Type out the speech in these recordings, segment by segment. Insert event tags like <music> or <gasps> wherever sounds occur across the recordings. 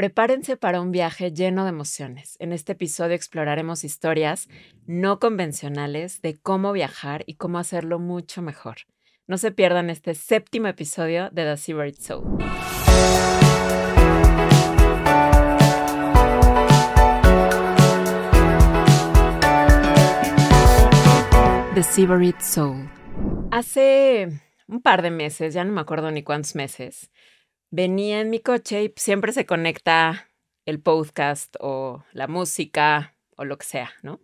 Prepárense para un viaje lleno de emociones. En este episodio exploraremos historias no convencionales de cómo viajar y cómo hacerlo mucho mejor. No se pierdan este séptimo episodio de The Seabird Soul. The Seabird Soul. Hace un par de meses, ya no me acuerdo ni cuántos meses, venía en mi coche y siempre se conecta el podcast o la música o lo que sea, ¿no?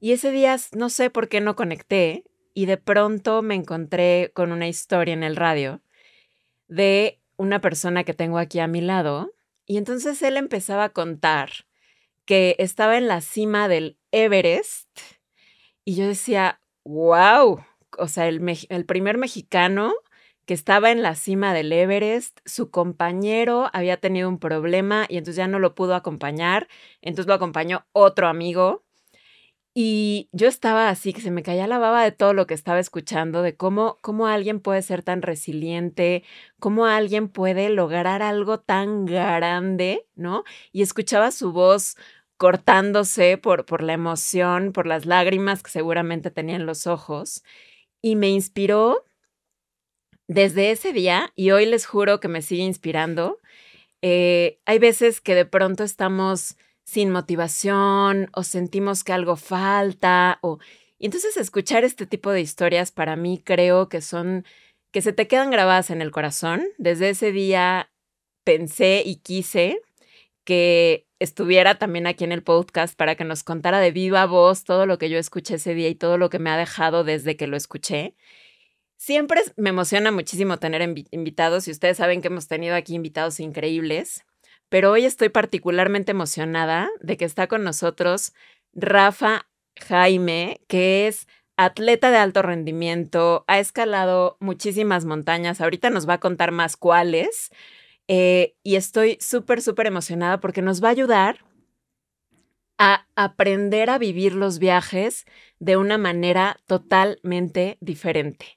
Y ese día no sé por qué no conecté y de pronto me encontré con una historia en el radio de una persona que tengo aquí a mi lado y entonces él empezaba a contar que estaba en la cima del Everest y yo decía, wow, o sea, el, el primer mexicano que estaba en la cima del Everest, su compañero había tenido un problema y entonces ya no lo pudo acompañar, entonces lo acompañó otro amigo. Y yo estaba así, que se me caía la baba de todo lo que estaba escuchando, de cómo, cómo alguien puede ser tan resiliente, cómo alguien puede lograr algo tan grande, ¿no? Y escuchaba su voz cortándose por, por la emoción, por las lágrimas que seguramente tenía en los ojos. Y me inspiró desde ese día, y hoy les juro que me sigue inspirando, eh, hay veces que de pronto estamos sin motivación o sentimos que algo falta o... Entonces escuchar este tipo de historias para mí creo que son, que se te quedan grabadas en el corazón. Desde ese día pensé y quise que estuviera también aquí en el podcast para que nos contara de viva voz todo lo que yo escuché ese día y todo lo que me ha dejado desde que lo escuché. Siempre me emociona muchísimo tener invitados y ustedes saben que hemos tenido aquí invitados increíbles, pero hoy estoy particularmente emocionada de que está con nosotros Rafa Jaime, que es atleta de alto rendimiento, ha escalado muchísimas montañas, ahorita nos va a contar más cuáles, eh, y estoy súper, súper emocionada porque nos va a ayudar a aprender a vivir los viajes de una manera totalmente diferente.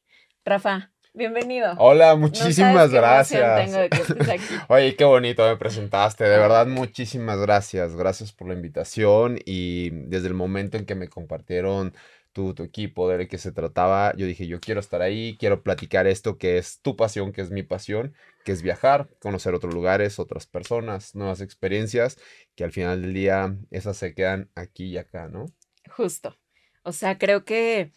Rafa, bienvenido. Hola, muchísimas gracias. <laughs> Oye, qué bonito me presentaste. De verdad, muchísimas gracias. Gracias por la invitación y desde el momento en que me compartieron tu, tu equipo, de qué se trataba, yo dije, yo quiero estar ahí, quiero platicar esto que es tu pasión, que es mi pasión, que es viajar, conocer otros lugares, otras personas, nuevas experiencias, que al final del día esas se quedan aquí y acá, ¿no? Justo. O sea, creo que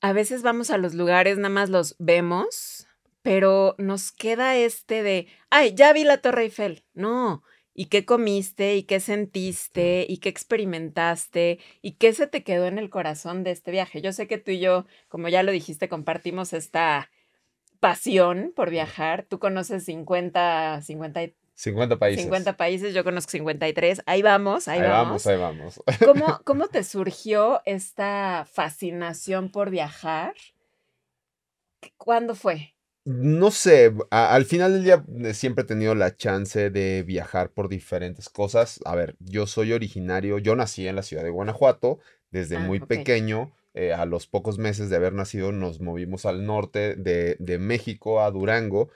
a veces vamos a los lugares, nada más los vemos, pero nos queda este de, ay, ya vi la Torre Eiffel. No, ¿y qué comiste? ¿Y qué sentiste? ¿Y qué experimentaste? ¿Y qué se te quedó en el corazón de este viaje? Yo sé que tú y yo, como ya lo dijiste, compartimos esta pasión por viajar. Tú conoces 50, 50 50 países. 50 países, yo conozco 53. Ahí vamos, ahí, ahí vamos. Ahí vamos, ¿Cómo, <laughs> ¿Cómo te surgió esta fascinación por viajar? ¿Cuándo fue? No sé, al final del día eh, siempre he tenido la chance de viajar por diferentes cosas. A ver, yo soy originario, yo nací en la ciudad de Guanajuato desde ah, muy pequeño. Eh, a los pocos meses de haber nacido nos movimos al norte de, de México, a Durango.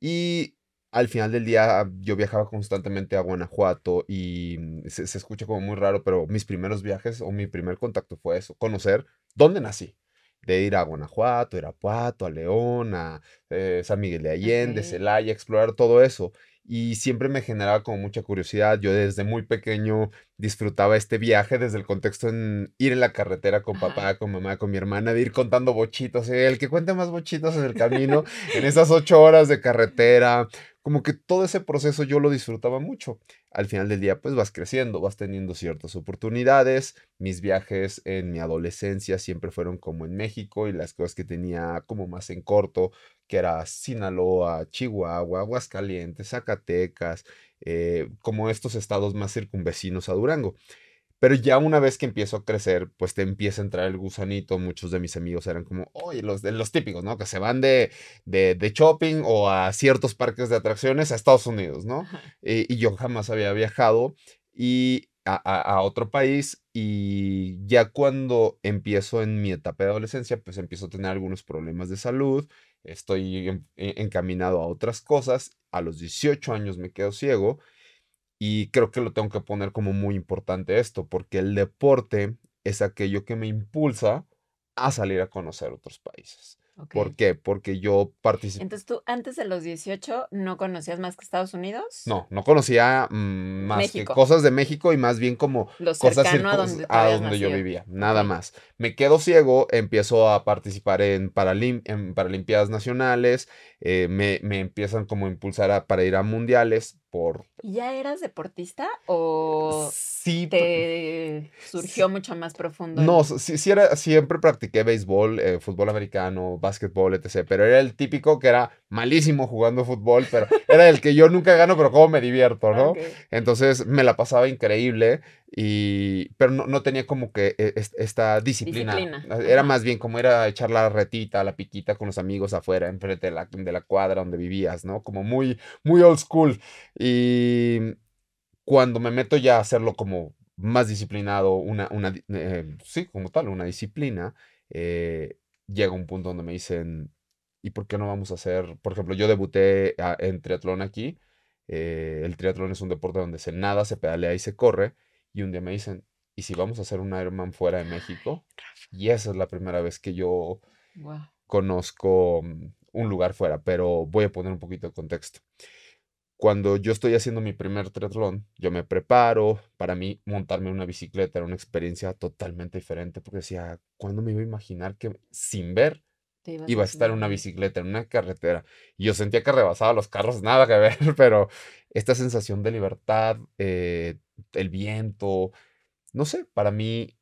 Y al final del día yo viajaba constantemente a Guanajuato y mm, se, escucha como muy raro, pero mis primeros viajes o mi primer contacto fue eso, conocer dónde nací. De ir a Guanajuato, Irapuato, a León, a eh, San Miguel de Allende, Celaya, explorar todo eso. Y siempre me generaba como mucha curiosidad. Yo desde muy pequeño disfrutaba este viaje desde el contexto en ir en la carretera con papá, con mamá, con mi hermana, de ir contando bochitos. El que cuente más bochitos en el camino, en esas ocho horas de carretera, como que todo ese proceso yo lo disfrutaba mucho. Al final del día, pues vas creciendo, vas teniendo ciertas oportunidades. Mis viajes en mi adolescencia siempre fueron como en México y las cosas que tenía como más en corto, que era Sinaloa, Chihuahua, Aguascalientes, Zacatecas, eh, como estos estados más circunvecinos a Durango. Pero ya una vez que empiezo a crecer, pues te empieza a entrar el gusanito. Muchos de mis amigos eran como, oye, los, los típicos, ¿no? Que se van de, de, de shopping o a ciertos parques de atracciones a Estados Unidos, ¿no? Y, yo jamás había viajado y a, a, otro país y ya cuando empiezo en mi etapa de adolescencia, pues empiezo a tener algunos problemas de salud, estoy encaminado a otras cosas. A los 18 años me quedo ciego Y creo que lo tengo que poner como muy importante esto, porque el deporte es aquello que me impulsa a salir a conocer otros países. ¿Por qué? Porque yo participé. Entonces tú antes de los 18 no conocías más que Estados Unidos? No, no conocía mm, más que cosas de México y más bien como cosas a donde, a donde yo vivía, nada más. Me quedo ciego, empiezo a participar en, Paralim en Paralimpiadas Nacionales, eh, me, me, empiezan como a impulsar para ir a mundiales por... ¿Ya eras deportista o sí, te surgió mucho más profundo? No, sí, sí era, siempre practiqué béisbol, eh, fútbol americano, básquetbol, etc. Pero era el típico que era malísimo jugando fútbol, pero era el que yo nunca gano, pero como me divierto, ¿no? Entonces me la pasaba increíble. Y, pero no, no tenía como que e, esta disciplina. Era más bien como era echar la retita, la piquita con los amigos afuera, enfrente de la, de la cuadra donde vivías, ¿no? Como muy, muy old school. Y cuando me meto ya a hacerlo como más disciplinado, una, una eh, sí, como tal, una disciplina, eh, llega un punto donde me dicen, ¿y por qué no vamos a hacer? Por ejemplo, yo debuté en triatlón aquí. Eh, el triatlón es un deporte donde se nada, se pedalea y se corre y un día me dicen, ¿y si vamos a hacer un Ironman fuera de México? Y esa es la primera vez que yo conozco mm, un lugar fuera, pero voy a poner un poquito de contexto. Cuando yo estoy haciendo mi primer triatlón, yo me preparo. Para mí, montarme una bicicleta era una experiencia totalmente diferente, porque decía, ¿cuándo me iba a imaginar que sin ver iba a estar en una bicicleta, en una carretera? Y yo sentía que rebasaba los carros, nada que ver, <laughs> pero esta sensación de libertad, eh, el viento, no sé, para mí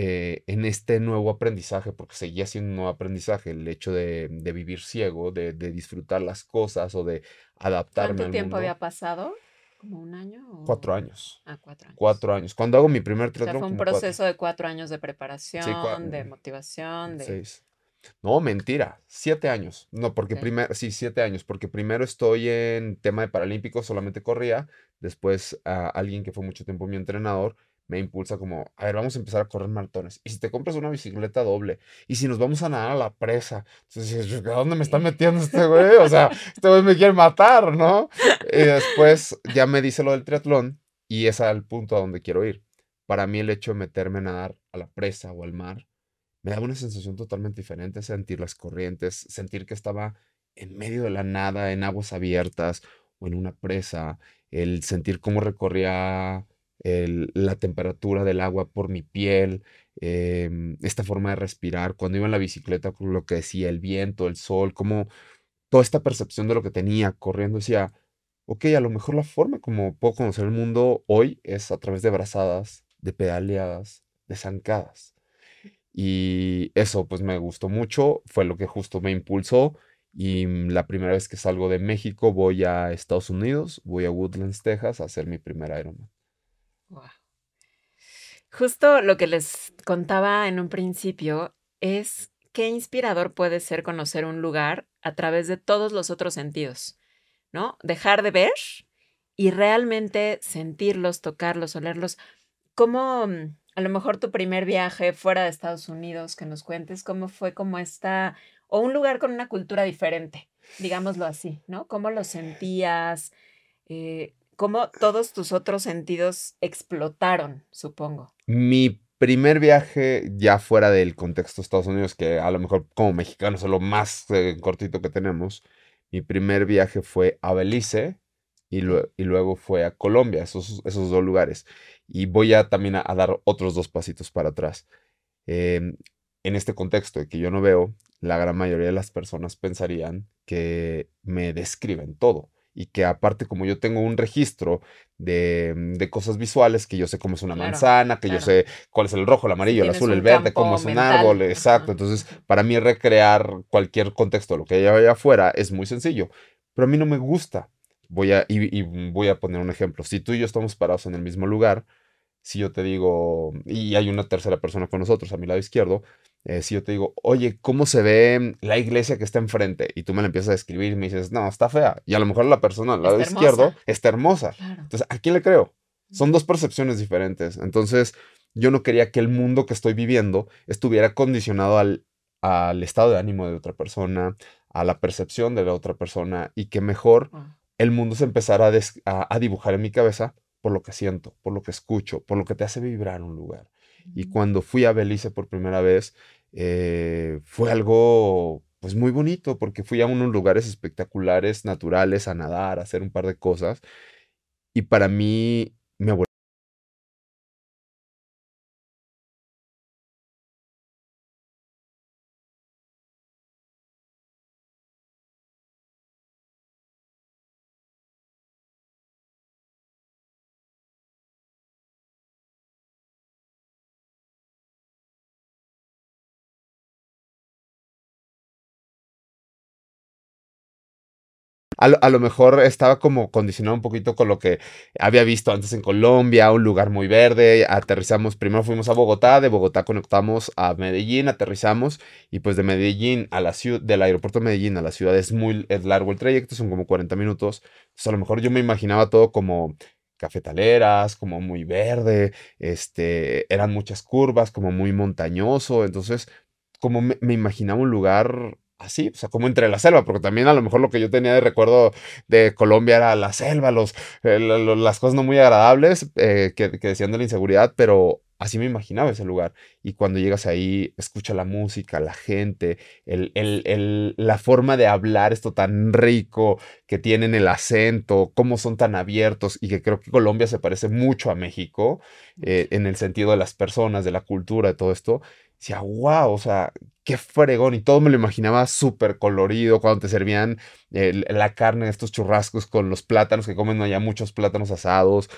eh, en este nuevo aprendizaje, porque seguía siendo un nuevo aprendizaje, el hecho de, vivir ciego, de, disfrutar las cosas o de adaptarme. ¿Cuánto tiempo había pasado? ¿Como un año? Cuatro años. Ah, cuatro años. Cuatro años. Cuando hago mi primer triatlón. fue un proceso de cuatro años de preparación, de motivación, de... Seis. No, mentira, siete años. No, porque primero, sí, siete años, porque primero estoy en tema de Paralímpicos, solamente corría, después a alguien que fue mucho tiempo mi entrenador me impulsa como, a ver, vamos a empezar a correr maratones. Y si te compras una bicicleta doble, y si nos vamos a nadar a la presa, entonces, ¿a dónde me está metiendo este güey? O sea, este güey me quiere matar, ¿no? Y después ya me dice lo del triatlón, y es al punto a donde quiero ir. Para mí el hecho de meterme a nadar a la presa o al mar me daba una sensación totalmente diferente, sentir las corrientes, sentir que estaba en medio de la nada, en aguas abiertas o en una presa, el sentir cómo recorría la temperatura del agua por mi piel, em, esta forma de respirar, cuando iba en la bicicleta, lo que decía, el viento, el sol, como toda esta percepción de lo que tenía corriendo, decía, ok, a lo mejor la forma como puedo conocer el mundo hoy es a través de brazadas, de pedaleadas, de zancadas. Y eso pues me gustó mucho, fue lo que justo me impulsó. Y mm, la primera vez que salgo de México voy a Estados Unidos, voy a Woodlands, Texas a hacer mi primer Ironman. Justo lo que les contaba en un principio es qué inspirador puede ser conocer un lugar a través de todos los otros sentidos, ¿no? Dejar de ver y realmente sentirlos, tocarlos, olerlos. ¿Cómo, mm, a lo mejor tu primer viaje fuera de Estados Unidos, que nos cuentes cómo fue como esta, o un lugar con una cultura diferente, digámoslo así, ¿no? ¿Cómo lo sentías? Eh, ¿Cómo todos tus otros sentidos explotaron, supongo? Mi primer viaje ya fuera del contexto de Estados Unidos, que a lo mejor como mexicanos es lo más eh, cortito que tenemos, mi primer viaje fue a Belice y, y luego fue a Colombia, esos, esos dos lugares. Y voy a también a, dar otros dos pasitos para atrás. Em, en este contexto de que yo no veo, la gran mayoría de las personas pensarían que me describen todo y que aparte como yo tengo un registro de, de, cosas visuales, que yo sé cómo es una manzana, que yo sé cuál es el rojo, el amarillo, el azul, el verde, cómo es un árbol, exacto. Entonces, para mí recrear cualquier contexto lo que hay allá afuera es muy sencillo, pero a mí no me gusta. Voy a, y voy a poner un ejemplo. Si tú y yo estamos parados en el mismo lugar, si yo te digo, y hay una tercera persona con nosotros a mi lado izquierdo, eh, si yo te digo, oye, ¿cómo se ve la iglesia que está enfrente? Y tú me la empiezas a describir y me dices, no, está fea. Y a lo mejor la persona al lado izquierdo está hermosa. Entonces, ¿a quién le creo? Son dos percepciones diferentes. Entonces, yo no quería que el mundo que estoy viviendo estuviera condicionado al, al estado de ánimo de otra persona, a la percepción de la otra persona y que mejor ah. El mundo se empezara a, a dibujar en mi cabeza por lo que siento, por lo que escucho, por lo que te hace vibrar un lugar. Y cuando fui a Belice por primera vez, eh, fue algo pues muy bonito porque fui a unos lugares espectaculares, naturales, a nadar, a hacer un par de cosas. Y para mí me a lo, mejor estaba como condicionado un poquito con lo que había visto antes en Colombia, un lugar muy verde. Aterrizamos, primero fuimos a Bogotá, de Bogotá conectamos a Medellín, aterrizamos y pues de Medellín a la ciudad, del aeropuerto de Medellín a la ciudad es muy es largo el trayecto, son como 40 minutos. Entonces a lo mejor yo me imaginaba todo como cafetaleras, como muy verde, este, eran muchas curvas, como muy montañoso, entonces como me imaginaba un lugar así, o sea, como entre la selva, porque también a lo mejor lo que yo tenía de recuerdo de Colombia era la selva, los, eh, las cosas no muy agradables eh, que, decían de la inseguridad, pero así me imaginaba ese lugar. Y cuando llegas ahí, escucha la música, la gente, el, el, la forma de hablar, esto tan rico que tienen el acento, cómo son tan abiertos y que creo que Colombia se parece mucho a México eh, en el sentido de las personas, de la cultura, de todo esto decía, wow, o sea, qué fregón. Y todo me lo imaginaba súper colorido cuando te servían la carne de estos churrascos con los plátanos que comen allá, muchos plátanos asados.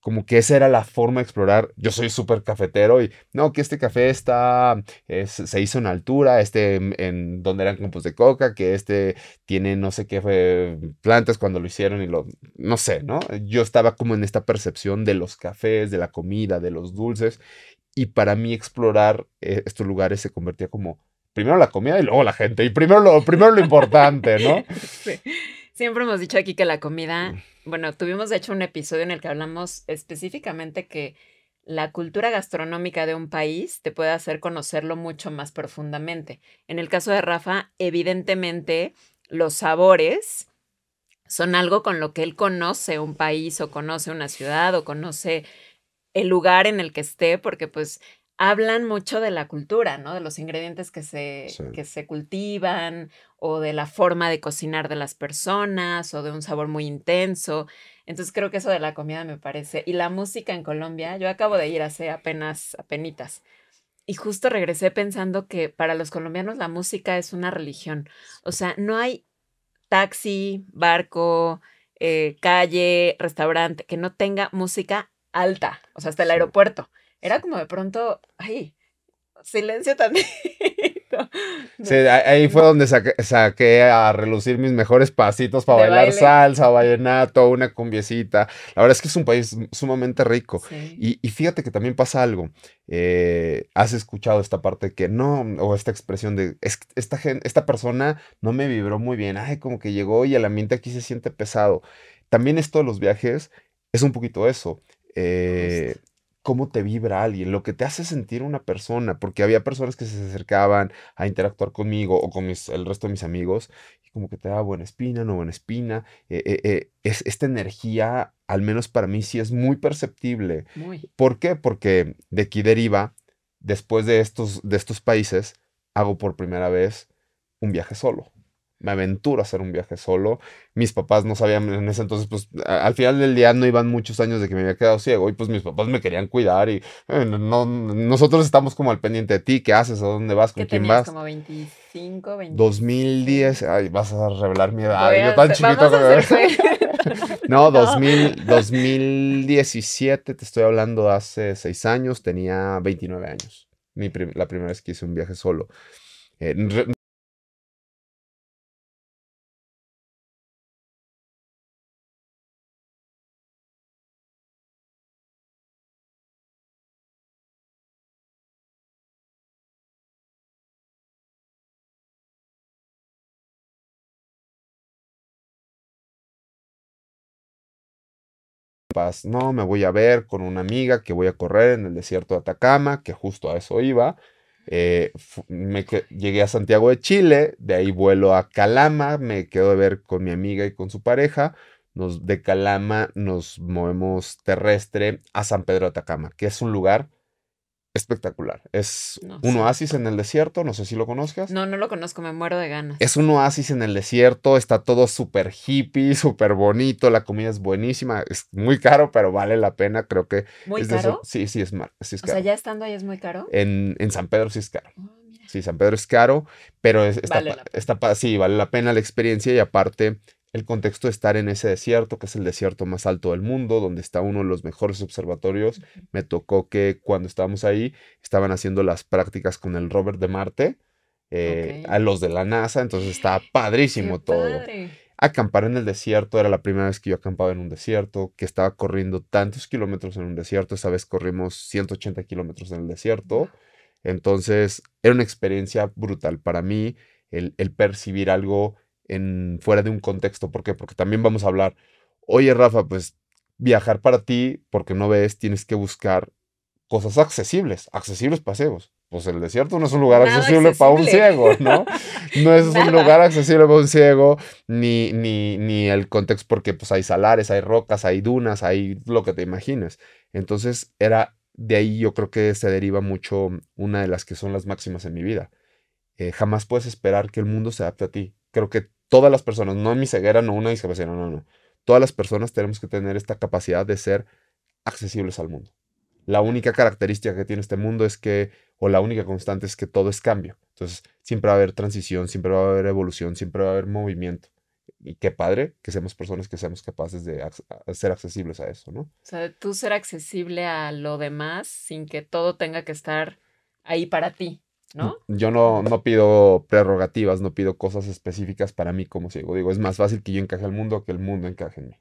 Como que esa era la forma de explorar. Yo soy súper cafetero y no, que este café está, se hizo en altura, este en, donde eran campos de coca, que este tiene no sé qué plantas cuando lo hicieron y lo, no sé, ¿no? Yo estaba como en esta percepción de los cafés, de la comida, de los dulces y para mí explorar eh, estos lugares se convertía como primero la comida y luego la gente. Y primero lo, primero lo importante, ¿no? <laughs> Siempre hemos dicho aquí que la comida, mm. bueno, tuvimos de hecho un episodio en el que hablamos específicamente que la cultura gastronómica de un país te puede hacer conocerlo mucho más profundamente. En el caso de Rafa, evidentemente los sabores son algo con lo que él conoce un país o conoce una ciudad o conoce el lugar en el que esté, porque pues hablan mucho de la cultura, ¿no? De los ingredientes que se, que se cultivan o de la forma de cocinar de las personas o de un sabor muy intenso. Entonces creo que eso de la comida me parece. Y la música en Colombia, yo acabo de ir hace apenas, apenitas. Y justo regresé pensando que para los colombianos la música es una religión. O sea, no hay taxi, barco, eh, calle, restaurante que no tenga música alta, o sea, hasta el aeropuerto. Era como de pronto, ay, silencio también. <laughs> Sí, ahí fue donde saqué, a relucir mis mejores pasitos para bailar salsa, vallenato, una cumbiecita. La verdad es que es un país sumamente rico. Y, fíjate que también pasa algo. Eh, has escuchado esta parte que no, o esta expresión de, esta, gente, esta persona no me vibró muy bien. Ay, como que llegó y el ambiente aquí se siente pesado. También esto de los viajes es un poquito eso. Eh, cómo te vibra alguien, lo que te hace sentir una persona, porque había personas que se acercaban a interactuar conmigo o con el resto de mis amigos y como que te daba buena espina, no buena espina. Eh, eh, es, esta energía, al menos para mí, sí es muy perceptible. ¿Por qué? Porque de aquí deriva, después de estos, de estos países, hago por primera vez un viaje solo me aventuro a hacer un viaje solo. Mis papás no sabían en ese entonces, pues al final del día no iban muchos años de que me había quedado ciego y pues mis papás me querían cuidar y eh, no, nosotros estamos como al pendiente de ti, qué haces, a dónde vas, con quién vas. como 25, 25. 2010, ay, vas a revelar mi edad, yo tan chiquito que No, 2000, 2017, te estoy hablando hace seis años, tenía 29 años. Mi la primera vez que hice un viaje solo. Eh, no, me voy a ver con una amiga que voy a correr en el desierto de Atacama, que justo a eso iba. Eh, llegué a Santiago de Chile, de ahí vuelo a Calama, me quedo de ver con mi amiga y con su pareja, nos, de Calama nos movemos terrestre a San Pedro de Atacama, que es un lugar espectacular. Es un oasis en el desierto, no sé si lo conozcas. No, no lo conozco, me muero de ganas. Es un oasis en el desierto, está todo súper hippie, súper bonito, la comida es buenísima, es muy caro, pero vale la pena, creo que... ¿Muy caro? sí, sí es, mal, sí es caro. O sea, ya estando ahí es muy caro. En, San Pedro sí es caro. Oh, sí, San Pedro es caro, pero está, está, sí, vale la pena la experiencia y aparte el contexto de estar en ese desierto, que es el desierto más alto del mundo, donde está uno de los mejores observatorios. Me tocó que cuando estábamos ahí estaban haciendo las prácticas con el rover de Marte, eh, a los de la NASA, entonces estaba padrísimo todo. Acampar en el desierto era la primera vez que yo acampaba en un desierto, que estaba corriendo tantos kilómetros en un desierto, esa vez corrimos 180 kilómetros en el desierto. Entonces era una experiencia brutal para mí el, el percibir algo en, fuera de un contexto. ¿Por qué? Porque también vamos a hablar, oye Rafa, pues viajar para ti, porque no ves, tienes que buscar cosas accesibles, accesibles paseos. Pues el desierto no es un lugar accesible, para un ciego, ¿no? No es <laughs> un lugar accesible para un ciego, ni, ni, ni el contexto, porque pues hay salares, hay rocas, hay dunas, hay lo que te imagines. Entonces era de ahí yo creo que se deriva mucho una de las que son las máximas en mi vida. Eh, jamás puedes esperar que el mundo se adapte a ti. Creo que todas las personas, no mi ceguera, no una discapacidad, no, no, no. Todas las personas tenemos que tener esta capacidad de ser accesibles al mundo. La única característica que tiene este mundo es que, o la única constante es que todo es cambio. Entonces, siempre va a haber transición, siempre va a haber evolución, siempre va a haber movimiento. Y qué padre que seamos personas que seamos capaces de ser accesibles a eso, ¿no? O sea, tú ser accesible a lo demás sin que todo tenga que estar ahí para ti. ¿No? Yo no, no pido prerrogativas, no pido cosas específicas para mí como ciego. Digo, es más fácil que yo encaje al mundo que el mundo encaje en mí.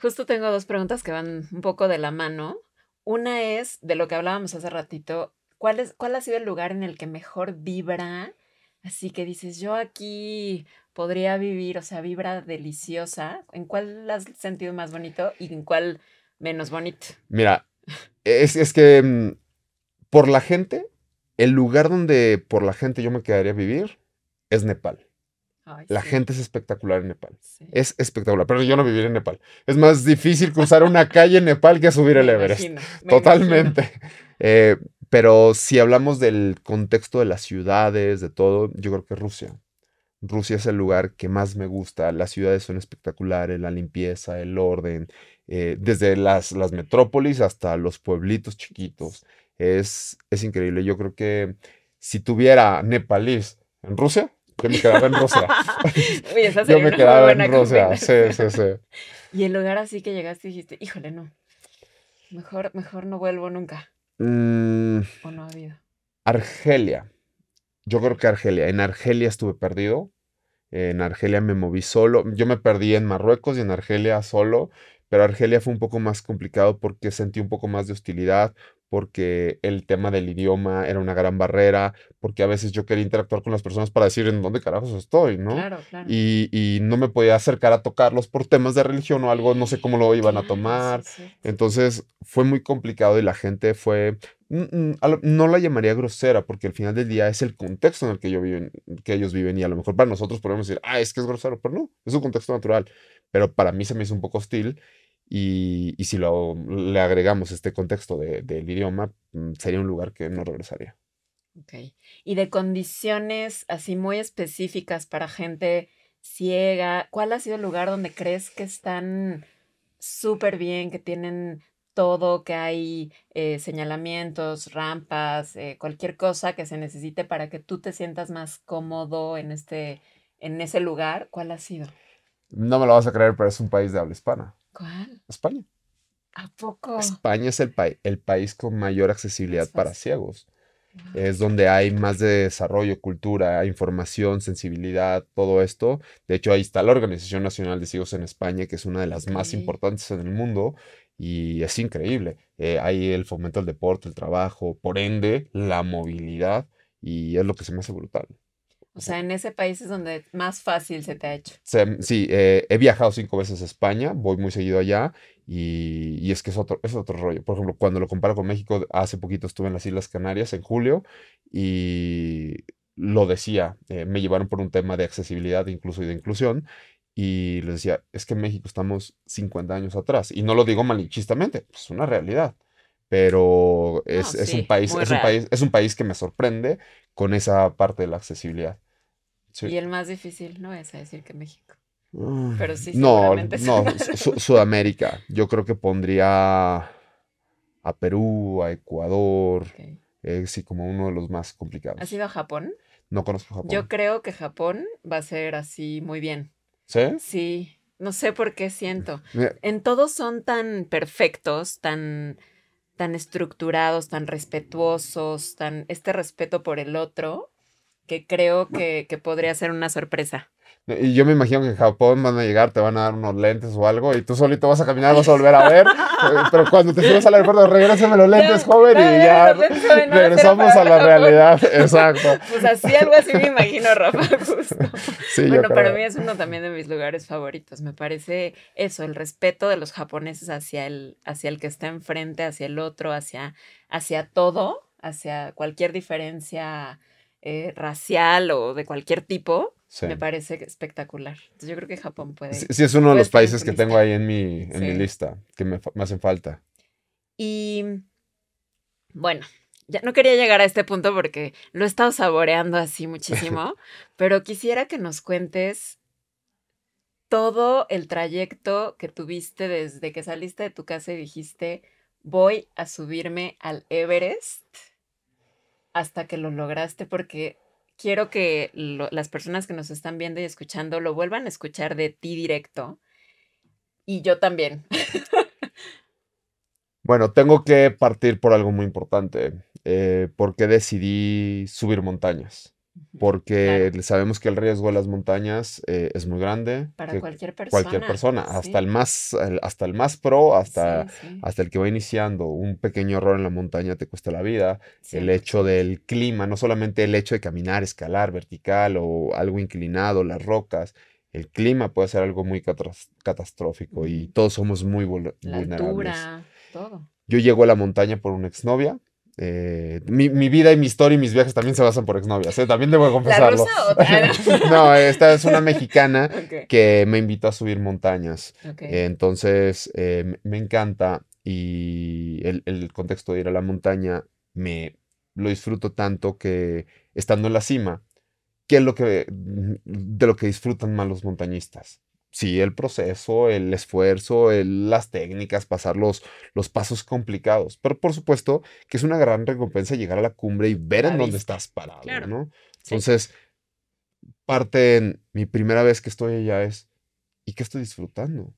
Justo tengo dos preguntas que van un poco de la mano. Una es de lo que hablábamos hace ratito. ¿Cuál, es, ¿Cuál ha sido el lugar en el que mejor vibra? Así que dices, yo aquí podría vivir, o sea, vibra deliciosa. ¿En cuál has sentido más bonito y en cuál menos bonito? Mira, es, es que mm, por la gente el lugar donde por la gente yo me quedaría a vivir es Nepal. la gente es espectacular en Nepal. Es espectacular, pero yo no viviría en Nepal. Es más difícil cruzar una calle en Nepal que subir <laughs> el Everest. Totalmente. Eh, pero si hablamos del contexto de las ciudades, de todo, yo creo que Rusia. Rusia es el lugar que más me gusta. Las ciudades son espectaculares, la limpieza, el orden, eh, desde las, las metrópolis hasta los pueblitos chiquitos es, es increíble. Yo creo que si tuviera nepalís en Rusia, yo me quedaba en Rusia. <laughs> <laughs> yo me quedaba en Rusia, sí, sí, sí. <laughs> Y el lugar así que llegaste y dijiste, híjole, no, mejor, mejor no vuelvo nunca. Mm. ¿O no ha habido? Argelia. Yo creo que Argelia. En Argelia estuve perdido. En Argelia me moví solo. Yo me perdí en Marruecos y en Argelia solo, pero Argelia fue un poco más complicado porque sentí un poco más de hostilidad, porque el tema del idioma era una gran barrera, porque a veces yo quería interactuar con las personas para decir en dónde carajos estoy, ¿no? Claro, claro. Y, no me podía acercar a tocarlos por temas de religión o algo, no sé cómo lo iban a tomar. Entonces fue muy complicado y la gente fue, no la llamaría grosera, porque al final del día es el contexto en el que, yo viven, que ellos viven y a lo mejor para nosotros podemos decir, ah, es que es grosero, pero no, es un contexto natural. Pero para mí se me hizo un poco hostil y, si lo, le agregamos este contexto del idioma, mm, sería un lugar que no regresaría. Ok. Y de condiciones así muy específicas para gente ciega, ¿cuál ha sido el lugar donde crees que están súper bien, que tienen todo, que hay eh, señalamientos, rampas, eh, cualquier cosa que se necesite para que tú te sientas más cómodo en, este, en ese lugar? ¿Cuál ha sido? No me lo vas a creer, pero es un país de habla hispana. ¿Cuál? España. ¿A poco? España es el, el país con mayor accesibilidad para ciegos. Es donde hay más de desarrollo, cultura, información, sensibilidad, todo esto. De hecho, ahí está la Organización Nacional de Ciegos en España, que es una de las más importantes en el mundo y es increíble. Eh, hay el fomento del deporte, el trabajo, por ende, la movilidad y es lo que se me hace brutal. O sea, en ese país es donde más fácil se te ha hecho. Sí, eh, he viajado cinco veces a España, voy muy seguido allá y, es que es otro, es otro rollo. Por ejemplo, cuando lo comparo con México, hace poquito estuve en las Islas Canarias en julio y lo decía, eh, me llevaron por un tema de accesibilidad incluso y de inclusión Y les decía, es que en México estamos 50 años atrás. Y no lo digo malinchistamente, es una realidad. Pero es, un país, es, un país, es un país que me sorprende con esa parte de la accesibilidad. Y el más difícil no es decir que México. Pero sí, no, no, Sudamérica. Yo creo que pondría a Perú, a Ecuador, eh, sí, como uno de los más complicados. ¿Has ido a Japón? No conozco Japón. Yo creo que Japón va a ser así muy bien. ¿Sí? Sí, no sé por qué siento. En todos son tan perfectos, tan, tan estructurados, tan respetuosos, tan este respeto por el otro, que creo que, que podría ser una sorpresa. Y yo me imagino que en Japón van a llegar, te van a dar unos lentes o algo, y tú solito vas a caminar, vas a volver a ver. <laughs> pero cuando te subes al aeropuerto, regrésame los lentes, joven, y ya regresamos a la realidad. Exacto. Pues así, algo así me imagino, Rafa, <laughs> justo. Sí, bueno, para mí es uno también de mis lugares favoritos. Me parece eso, el respeto de los japoneses hacia el, hacia el que está enfrente, hacia el otro, hacia, hacia todo, hacia cualquier diferencia eh, racial o de cualquier tipo me parece espectacular. Entonces yo creo que Japón puede. Sí, es uno de los países que tengo ahí en mi, en mi lista, que me, hacen falta. Y bueno, ya no quería llegar a este punto porque lo he estado saboreando así muchísimo, <laughs> pero quisiera que nos cuentes todo el trayecto que tuviste desde que saliste de tu casa y dijiste, voy a subirme al Everest hasta que lo lograste, porque quiero que las personas que nos están viendo y escuchando lo vuelvan a escuchar de ti directo. Y yo también. bueno, tengo que partir por algo muy importante. Eh, porque decidí subir montañas? Porque sabemos que el riesgo de las montañas eh, es muy grande. Para cualquier persona. Cualquier persona, hasta, el más, hasta el más pro, hasta, hasta el que va iniciando. Un pequeño error en la montaña te cuesta la vida. El hecho del clima, no solamente el hecho de caminar, escalar vertical o algo inclinado, las rocas. El clima puede ser algo muy catastrófico y todos somos muy vulnerables. Altura, todo. Yo llego a la montaña por una exnovia eh, mi, vida y mi historia y mis viajes también se basan por exnovias, ¿eh? también debo confesarlo. <laughs> no, esta es una mexicana <laughs> que me invitó a subir montañas. entonces, eh, me encanta y el, contexto de ir a la montaña me lo disfruto tanto que estando en la cima, ¿qué es lo que de lo que disfrutan más los montañistas? Sí, el proceso, el esfuerzo, las técnicas, pasar los, los, pasos complicados. Pero por supuesto que es una gran recompensa llegar a la cumbre y ver en dónde estás parado, ¿no? Entonces, parte en mi primera vez que estoy allá es, ¿y qué estoy disfrutando?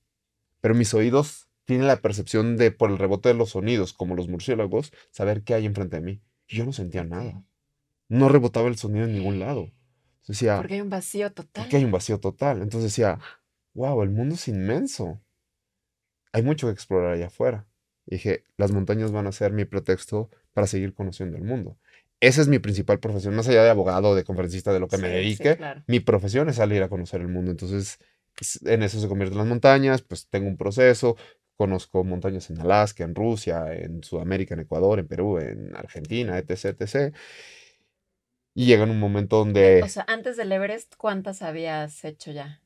Pero mis oídos tienen la percepción de, por el rebote de los sonidos, como los murciélagos, saber qué hay enfrente de mí. Y yo no sentía nada. No rebotaba el sonido en ningún lado. Decía, porque hay un vacío total. Porque hay un vacío total. Entonces decía, wow, el mundo es inmenso. Hay mucho que explorar allá afuera. Y dije, las montañas van a ser mi pretexto para seguir conociendo el mundo. Esa es mi principal profesión, más allá de abogado, de conferencista, de lo que me dedique. Mi profesión es salir a conocer el mundo. Entonces, en eso se convierten las montañas, pues tengo un proceso, conozco montañas en Alaska, en Rusia, en Sudamérica, en Ecuador, en Perú, en Argentina, etc., etc. Y llega en un momento donde... O sea, antes del Everest, ¿cuántas habías hecho ya?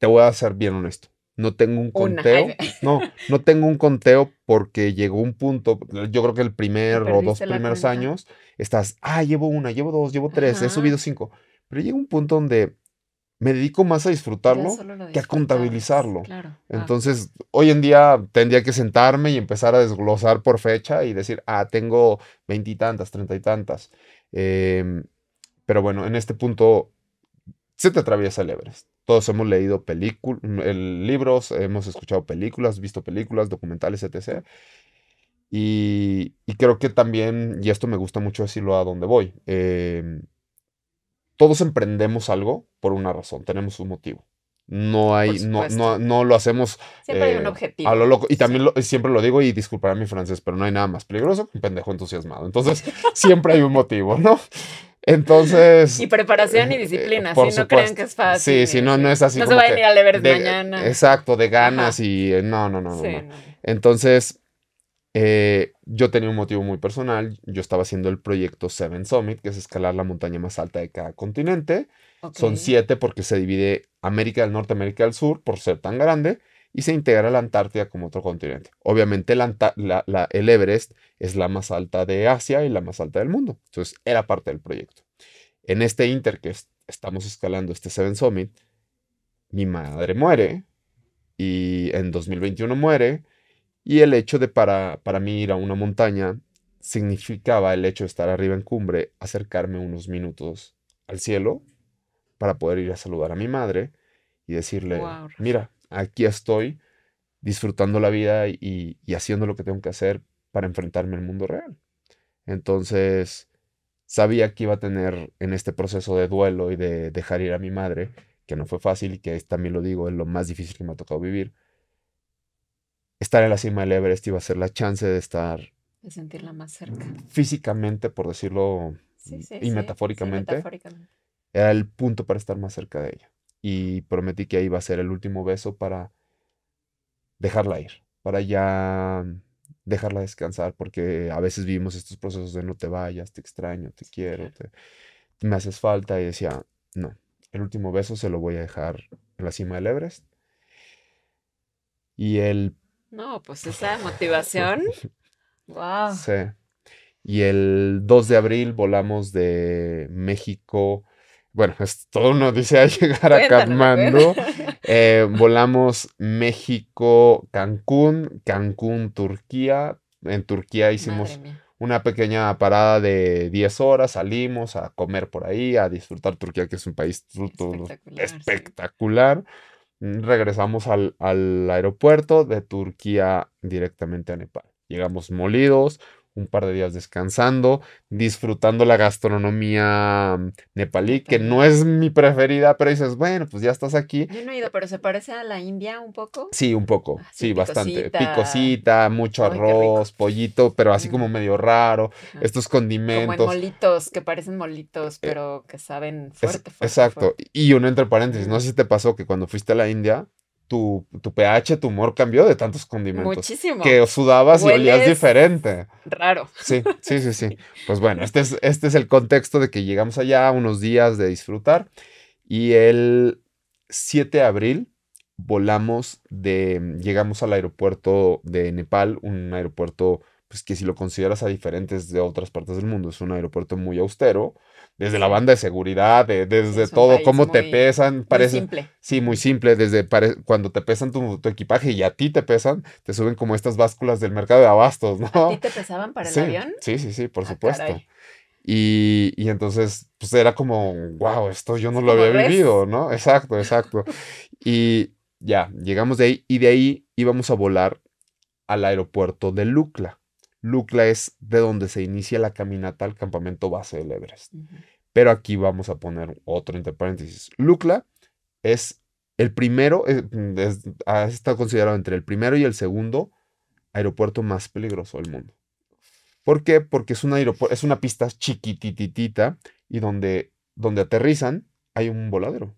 Te voy a ser bien honesto. No tengo un conteo. <laughs> No, no tengo un conteo porque llegó un punto, yo creo que el primer o dos primeros años, estás, ah, llevo una, llevo dos, llevo tres, he subido cinco. Pero llega un punto donde me dedico más a disfrutarlo que a contabilizarlo. Ah. Entonces, hoy en día tendría que sentarme y empezar a desglosar por fecha y decir, ah, tengo veintitantas, treinta y tantas. Em, pero bueno, en este punto se te atraviesa el Everest. Todos hemos leído películas, libros, hemos escuchado películas, visto películas, documentales, etc. Y, creo que también, y esto me gusta mucho decirlo a donde voy, em, todos emprendemos algo por una razón, tenemos un motivo. No hay, no, no, lo hacemos. Siempre hay un eh, objetivo. A lo loco. Y también siempre lo digo y disculpará mi francés, pero no hay nada más peligroso que un pendejo entusiasmado. Entonces, <laughs> siempre hay un motivo, ¿no? Entonces. Y preparación y disciplina, si no creen que es fácil. Sí, sí, no, no es así. No se va a venir a leer mañana. Exacto, de ganas y. No, no, no, no, Entonces, eh, yo tenía un motivo muy personal. Yo estaba haciendo el proyecto Seven Summit, que es escalar la montaña más alta de cada continente. Son siete porque se divide América del Norte, América del Sur, por ser tan grande, y se integra la Antártida como otro continente. Obviamente el Everest es la más alta de Asia y la más alta del mundo. Entonces era parte del proyecto. En este Inter que estamos escalando, este Seven Summit, mi madre muere y en 2021 muere y el hecho de para, para mí ir a una montaña significaba el hecho de estar arriba en cumbre, acercarme unos minutos al cielo para poder ir a saludar a mi madre y decirle, mira, aquí estoy disfrutando la vida y, y, haciendo lo que tengo que hacer para enfrentarme al mundo real. Entonces, sabía que iba a tener en este proceso de duelo y de dejar ir a mi madre, que no fue fácil y que también lo digo, es lo más difícil que me ha tocado vivir, estar en la cima del Everest iba a ser la chance de estar... De sentirla más cerca. Físicamente, por decirlo, y metafóricamente, era el punto para estar más cerca de ella. Y prometí que ahí iba a ser el último beso para dejarla ir, para ya dejarla descansar, porque a veces vivimos estos procesos de no te vayas, te extraño, te quiero, me haces falta, y decía, no, el último beso se lo voy a dejar en la cima del Everest. Y el no, pues <laughs> esa motivación. wow. Sí. Y el 2 de abril volamos de México. Bueno, es todo uno dice a <laughs> llegar a Kathmandu. <laughs> Eh, volamos México, Cancún, Cancún, Turquía. En Turquía hicimos una pequeña parada de 10 horas, salimos a comer por ahí, a disfrutar Turquía, que es un país espectacular. espectacular. Regresamos al, aeropuerto de Turquía directamente a Nepal. Llegamos molidos, un par de días descansando, disfrutando la gastronomía mm, nepalí, que no es mi preferida, pero dices, bueno, pues ya estás aquí. Yo no he ido, pero ¿se parece a la India un poco? Sí, un poco, ah, sí, bastante. Picosita, mucho arroz, pollito, pero así como medio raro, estos condimentos. Como en molitos, que parecen molitos, eh, pero que saben fuerte, fuerte Exacto, y uno entre paréntesis, no sé si te pasó que cuando fuiste a la India, tu, pH, tu humor cambió de tantos condimentos. Muchísimo. Que sudabas y olías diferente. Raro. Sí, sí, sí, sí. <laughs> Pues bueno, este es, este es el contexto de que llegamos allá unos días de disfrutar y el 7 de abril volamos de, llegamos al aeropuerto de Nepal, un aeropuerto pues que si lo consideras a diferentes de otras partes del mundo, es un aeropuerto muy austero, desde la banda de seguridad, desde todo, cómo te pesan, parece... Muy simple. Sí, muy simple, desde cuando te pesan tu, equipaje y a ti te pesan, te suben como estas básculas del mercado de abastos, ¿no? ¿A ti te pesaban para el avión? Sí, sí, sí, por ah, supuesto. Y, y, entonces, pues era como, wow, esto yo no lo había vivido, ¿no? Exacto, exacto. y ya, llegamos de ahí y de ahí íbamos a volar al aeropuerto de Lukla. Lukla es de donde se inicia la caminata al campamento base del Everest. Pero aquí vamos a poner otro entre paréntesis. Lukla es el primero, mm, ha estado considerado entre el primero y el segundo aeropuerto más peligroso del mundo. ¿Por qué? Porque es, un es una pista chiquititita y donde, donde aterrizan hay un voladero.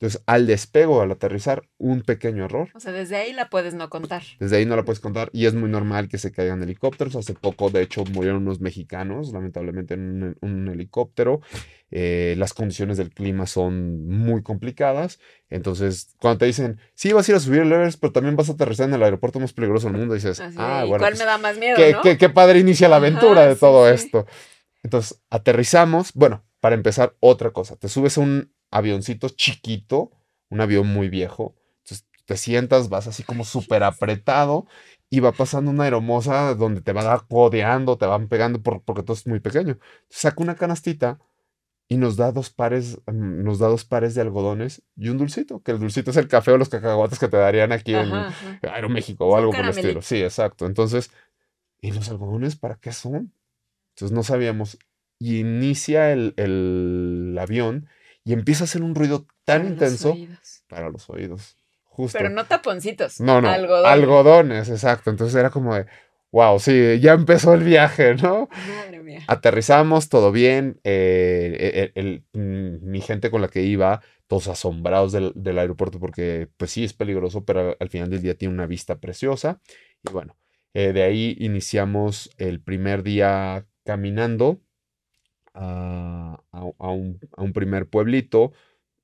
Entonces, al despego, al aterrizar, un pequeño error. O sea, desde ahí la puedes no contar. Desde ahí no la puedes contar y es muy normal que se caigan helicópteros. Hace poco, de hecho, murieron unos mexicanos, lamentablemente, en un, helicóptero. Eh, las condiciones del clima son muy complicadas. Entonces, cuando te dicen, sí, vas a ir a subir el Everest, pero también vas a aterrizar en el aeropuerto más peligroso del mundo, dices, ah, bueno. ¿Cuál pues, me da más miedo? Qué, qué, padre inicia la aventura de todo esto. Entonces, aterrizamos. Bueno, para empezar, otra cosa. Te subes a un avioncito chiquito, un avión muy viejo. Entonces te sientas, vas así como súper apretado y va pasando una aeromoza donde te va codeando, te van pegando por, porque todo es muy pequeño. Saca una canastita y nos da dos pares, mm, nos da dos pares de algodones y un dulcito, que el dulcito es el café o los cacahuates que te darían aquí en Aeroméxico o algo por el estilo. Sí, exacto. Entonces, ¿y los algodones para qué son? Entonces no sabíamos. Y inicia el, el avión y empieza a hacer un ruido tan intenso para los oídos. Justo. Pero no taponcitos. No, no. Algodones. Algodones, exacto. Entonces era como de, wow, sí, ya empezó el viaje, ¿no? Madre mía. Aterrizamos, todo bien. Eh, el, mm, mi gente con la que iba, todos asombrados del, aeropuerto porque, pues sí, es peligroso, pero al final del día tiene una vista preciosa. Y bueno, Eh, de ahí iniciamos el primer día caminando a, un, primer pueblito.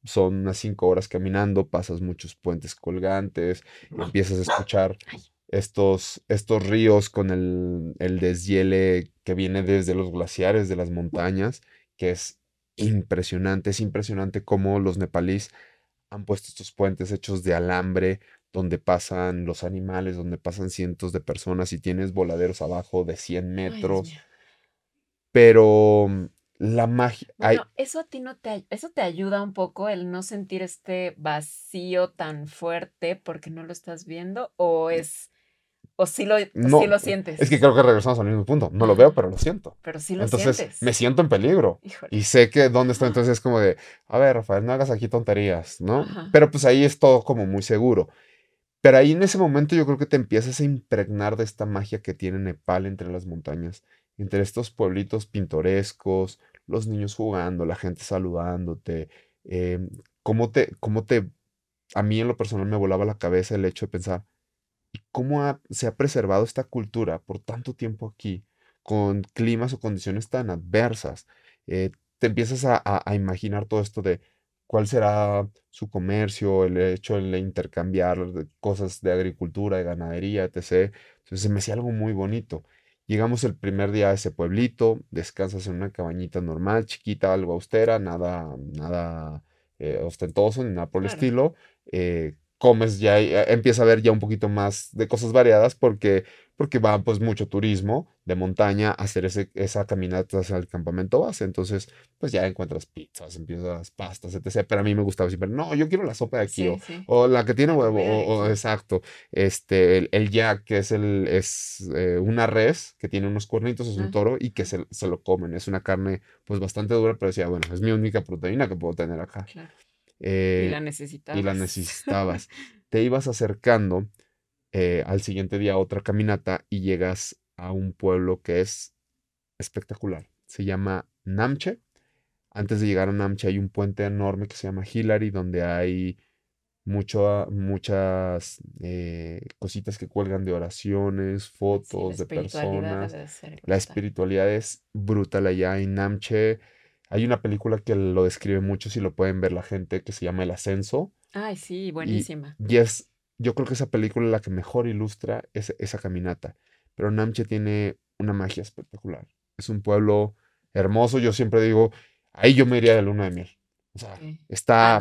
Son unas cinco horas caminando, pasas muchos puentes colgantes, empiezas a escuchar <gasps> estos, estos ríos con el, el deshiele que viene desde los glaciares de las montañas, que es impresionante. Es impresionante cómo los nepalíes han puesto estos puentes hechos de alambre, donde pasan los animales, donde pasan cientos de personas y tienes voladeros abajo de 100 metros. Pero mm, la magia... Bueno, eso a ti no te, eso te ayuda un poco el no sentir este vacío tan fuerte porque no lo estás viendo o es... O sí lo, lo sientes. Es que creo que regresamos al mismo punto. No lo veo, pero lo siento. Pero sí lo Entonces, me siento en peligro. Y sé que dónde estoy. <gasps> Entonces es como de, a ver, Rafael, no hagas aquí tonterías, ¿no? Pero pues ahí es todo como muy seguro. Pero ahí en ese momento yo creo que te empiezas a impregnar de esta magia que tiene Nepal entre las montañas, entre estos pueblitos pintorescos, los niños jugando, la gente saludándote, em, cómo te, cómo te, a mí en lo personal me volaba la cabeza el hecho de pensar, ¿y cómo se ha preservado esta cultura por tanto tiempo aquí, con climas o condiciones tan adversas? Eh, te empiezas a imaginar todo esto de cuál será su comercio, el hecho de intercambiar cosas de agricultura, de ganadería, etc. Entonces se me hacía algo muy bonito. Llegamos el primer día a ese pueblito, descansas en una cabañita normal, chiquita, algo austera, nada, nada eh, ostentoso ni nada por el estilo. Eh, comes ya, eh, empieza a ver ya un poquito más de cosas variadas porque porque va pues mucho turismo de montaña a hacer ese, esa caminata hacia el campamento base. Entonces, pues ya encuentras pizzas, empiezas pastas, etc. Pero a mí me gustaba siempre, no, yo quiero la sopa de aquí o, la que tiene huevo, o, exacto. Este, el, el yak, que es, el, es eh, una res que tiene unos cuernitos, es un toro y que se, se, lo comen. Es una carne pues bastante dura, pero decía, bueno, es mi única proteína que puedo tener acá. Claro. Y la necesitabas. Y la <laughs> necesitabas. Te ibas acercando eh, al siguiente día otra caminata y llegas a un pueblo que es espectacular. Se llama Namche. Antes de llegar a Namche hay un puente enorme que se llama Hillary, donde hay mucho, muchas eh, cositas que cuelgan de oraciones, fotos de personas. La espiritualidad es brutal allá en Namche. Hay una película que lo describe mucho, si lo pueden ver la gente, que se llama El Ascenso. Ay, sí, buenísima. y es yo creo que esa película es la que mejor ilustra esa caminata. Pero Namche tiene una magia espectacular. Es un pueblo hermoso. Yo siempre digo, ahí yo me iría de luna de miel. O sea, está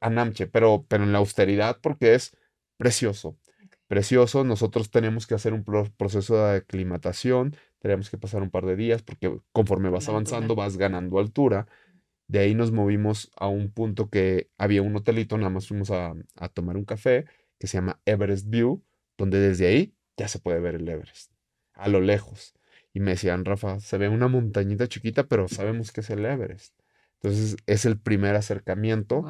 a Namche, pero, pero en la austeridad porque es precioso. Precioso. Nosotros tenemos que hacer un proceso de aclimatación. Tenemos que pasar un par de días porque conforme vas avanzando vas ganando altura. De ahí nos movimos a un punto que había un hotelito, nada más fuimos a, a tomar un café que se llama Everest View, donde desde ahí ya se puede ver el Everest, a lo lejos. Y me decían, Rafa, se ve una montañita chiquita, pero sabemos que es el Everest. Entonces es el primer acercamiento.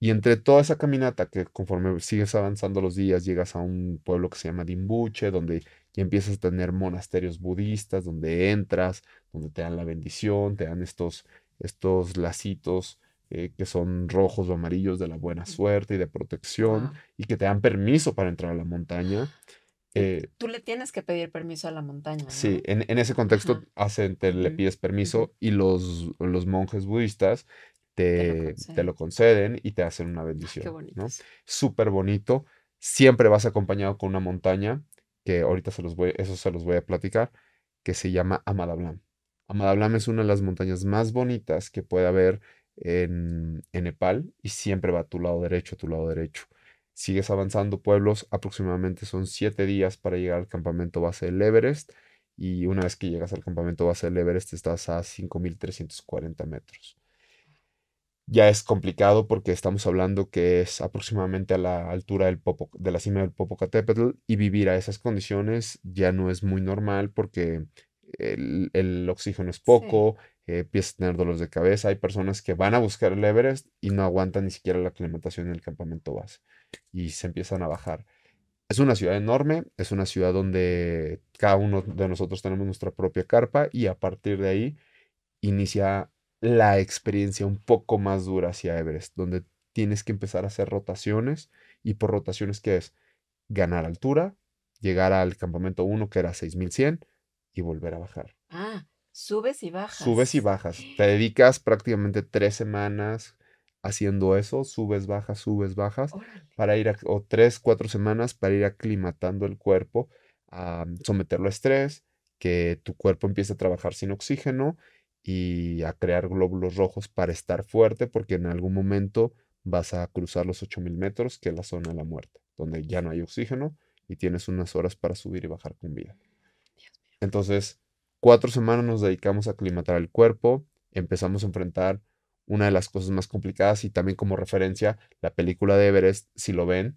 Y entre toda esa caminata, que conforme sigues avanzando los días, llegas a un pueblo que se llama Dimbuche, donde ya empiezas a tener monasterios budistas, donde entras, donde te dan la bendición, te dan estos, estos lacitos eh, que son rojos o amarillos de la buena suerte y de protección y que te dan permiso para entrar a la montaña. Eh, Tú le tienes que pedir permiso a la montaña. Sí, en, en, ese contexto hacen, te, le pides permiso y los, los monjes budistas te, te, lo conceden y te hacen una bendición. Qué ¿no? Súper bonito. Siempre vas acompañado con una montaña, que ahorita se los voy, eso se los voy a platicar, que se llama Amadablam. Amadablam es una de las montañas más bonitas que puede haber en, Nepal y siempre va a tu lado derecho, a tu lado derecho. Sigues avanzando pueblos, aproximadamente son siete días para llegar al campamento base del Everest y una vez que llegas al campamento base del Everest estás a 5.340 metros. Ya es complicado porque estamos hablando que es aproximadamente a la altura del Popo, de la cima del Popocatépetl y vivir a esas condiciones ya no es muy normal porque el, oxígeno es poco, eh, empiezas a tener dolores de cabeza. Hay personas que van a buscar el Everest y no aguantan ni siquiera la aclimatación en el campamento base y se empiezan a bajar. Es una ciudad enorme, es una ciudad donde cada uno de nosotros tenemos nuestra propia carpa y a partir de ahí inicia la experiencia un poco más dura hacia Everest, donde tienes que empezar a hacer rotaciones y por rotaciones que es ganar altura, llegar al campamento 1, que era 6100, y volver a bajar. Ah, subes y bajas. Subes y bajas. Te dedicas prácticamente tres semanas haciendo eso, subes, bajas, subes, bajas, para ir, a, o tres, cuatro semanas para ir aclimatando el cuerpo, a someterlo a estrés, que tu cuerpo empiece a trabajar sin oxígeno y a crear glóbulos rojos para estar fuerte, porque en algún momento vas a cruzar los 8000 metros, que es la zona de la muerte, donde ya no hay oxígeno y tienes unas horas para subir y bajar con vida. Entonces, cuatro semanas nos dedicamos a aclimatar el cuerpo, empezamos a enfrentar una de las cosas más complicadas y también como referencia la película de Everest, si lo ven,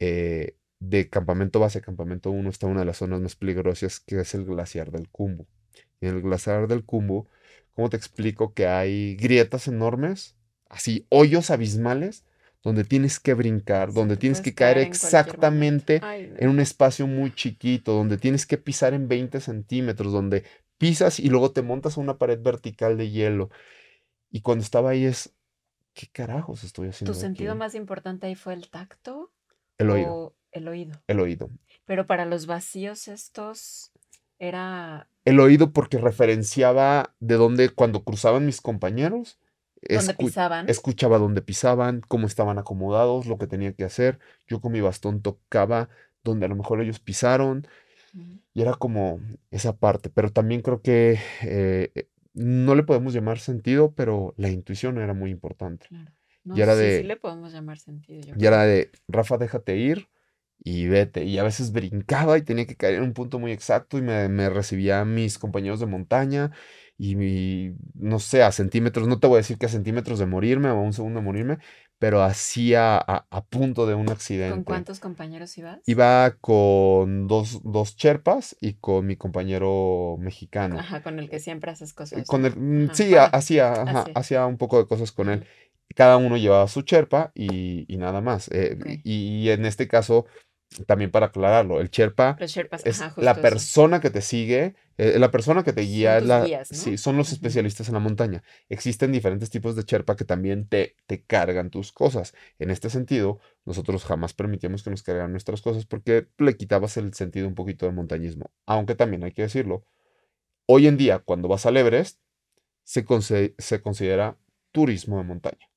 eh, de campamento base a campamento 1 está una de las zonas más peligrosas que es el glaciar del Cumbu. Y en el glaciar del Cumbu, ¿cómo te explico que hay grietas enormes, así hoyos abismales, donde tienes que brincar, donde tienes que caer exactamente en un espacio muy chiquito, donde tienes que pisar en 20 centímetros, donde pisas y luego te montas a una pared vertical de hielo. Y cuando estaba ahí es, ¿qué carajos estoy haciendo? ¿Tu sentido más importante ahí fue el tacto? El oído. El oído. El oído. Pero para los vacíos estos era... El oído porque referenciaba de dónde cuando cruzaban mis compañeros. ¿Dónde pisaban? Escuchaba dónde pisaban, cómo estaban acomodados, lo que tenía que hacer. Yo con mi bastón tocaba donde a lo mejor ellos pisaron. Y era como esa parte. Pero también creo que eh, no le podemos llamar sentido, pero la intuición era muy importante. y era de, sí le podemos llamar sentido. y era de, Rafa, déjate ir y vete. Y a veces brincaba y tenía que caer en un punto muy exacto y me, me recibía mis compañeros de montaña y, no sé, a centímetros, no te voy a decir que a centímetros de morirme o a un segundo de morirme, pero hacía a, punto de un accidente. ¿Con cuántos compañeros ibas? Iba con dos, dos cherpas y con mi compañero mexicano. Ajá, con el que siempre haces cosas. Con el, mm, sí, hacía, hacía un poco de cosas con él. Cada uno llevaba su cherpa y, nada más. Eh, y, en este caso, también para aclararlo, el Sherpa es la persona que te sigue, eh, la persona que te guía, es la, sí, son los especialistas en la montaña. Existen diferentes tipos de Sherpa que también te, te cargan tus cosas. En este sentido, nosotros jamás permitimos que nos cargaran nuestras cosas porque le quitabas el sentido un poquito de montañismo. Aunque también hay que decirlo, hoy en día cuando vas al Everest, se, se considera turismo de montaña.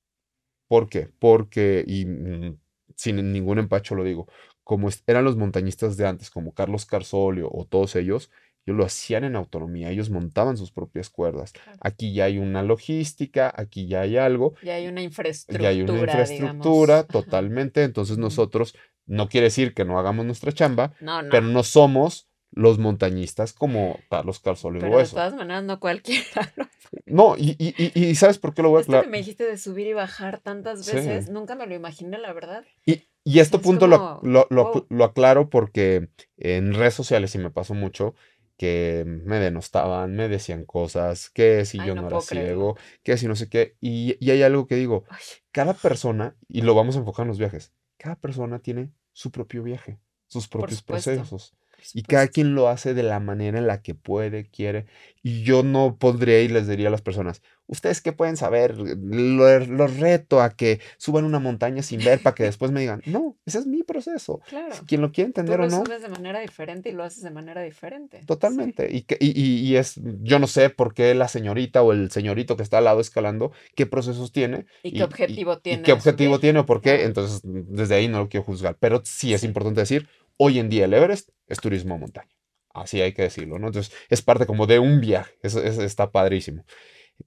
¿Por qué? Porque, y mm, sin ningún empacho lo digo, como eran los montañistas de antes, como Carlos Carsolio o todos ellos, ellos lo hacían en autonomía, ellos montaban sus propias cuerdas. Aquí ya hay una logística, aquí ya hay algo. Ya hay una infraestructura. Ya hay una infraestructura <laughs> totalmente. Entonces nosotros, no quiere decir que no hagamos nuestra chamba, pero no somos los montañistas como Carlos Carsolio Pero de todas maneras, no cualquiera. <laughs> no, y, y, ¿sabes por qué lo voy a aclarar? que me dijiste de subir y bajar tantas veces, nunca me lo imaginé, la verdad. Y, y este punto lo, lo, aclaro porque en redes sociales, y me pasó mucho, que me denostaban, me decían cosas, que si yo no, era ciego, que si no sé qué. Y, y hay algo que digo, cada persona, y lo vamos a enfocar en los viajes, cada persona tiene su propio viaje, sus propios procesos. Y cada quien lo hace de la manera en la que puede, quiere. Y yo no pondría y les diría a las personas, ¿ustedes qué pueden saber? Los reto a que suban una montaña sin ver para que <laughs> después me digan, no, ese es mi proceso. Claro. Quien lo quiere entender o no. Lo subes de manera diferente y lo haces de manera diferente. Totalmente. Y, y, y, es, yo no sé por qué la señorita o el señorito que está al lado escalando, qué procesos tiene. Y qué objetivo tiene. qué objetivo tiene o por qué. Entonces, desde ahí no lo quiero juzgar. Pero sí es importante decir, hoy en día el Everest es turismo montaña. Así hay que decirlo, ¿no? Entonces, es parte como de un viaje. Eso, está padrísimo.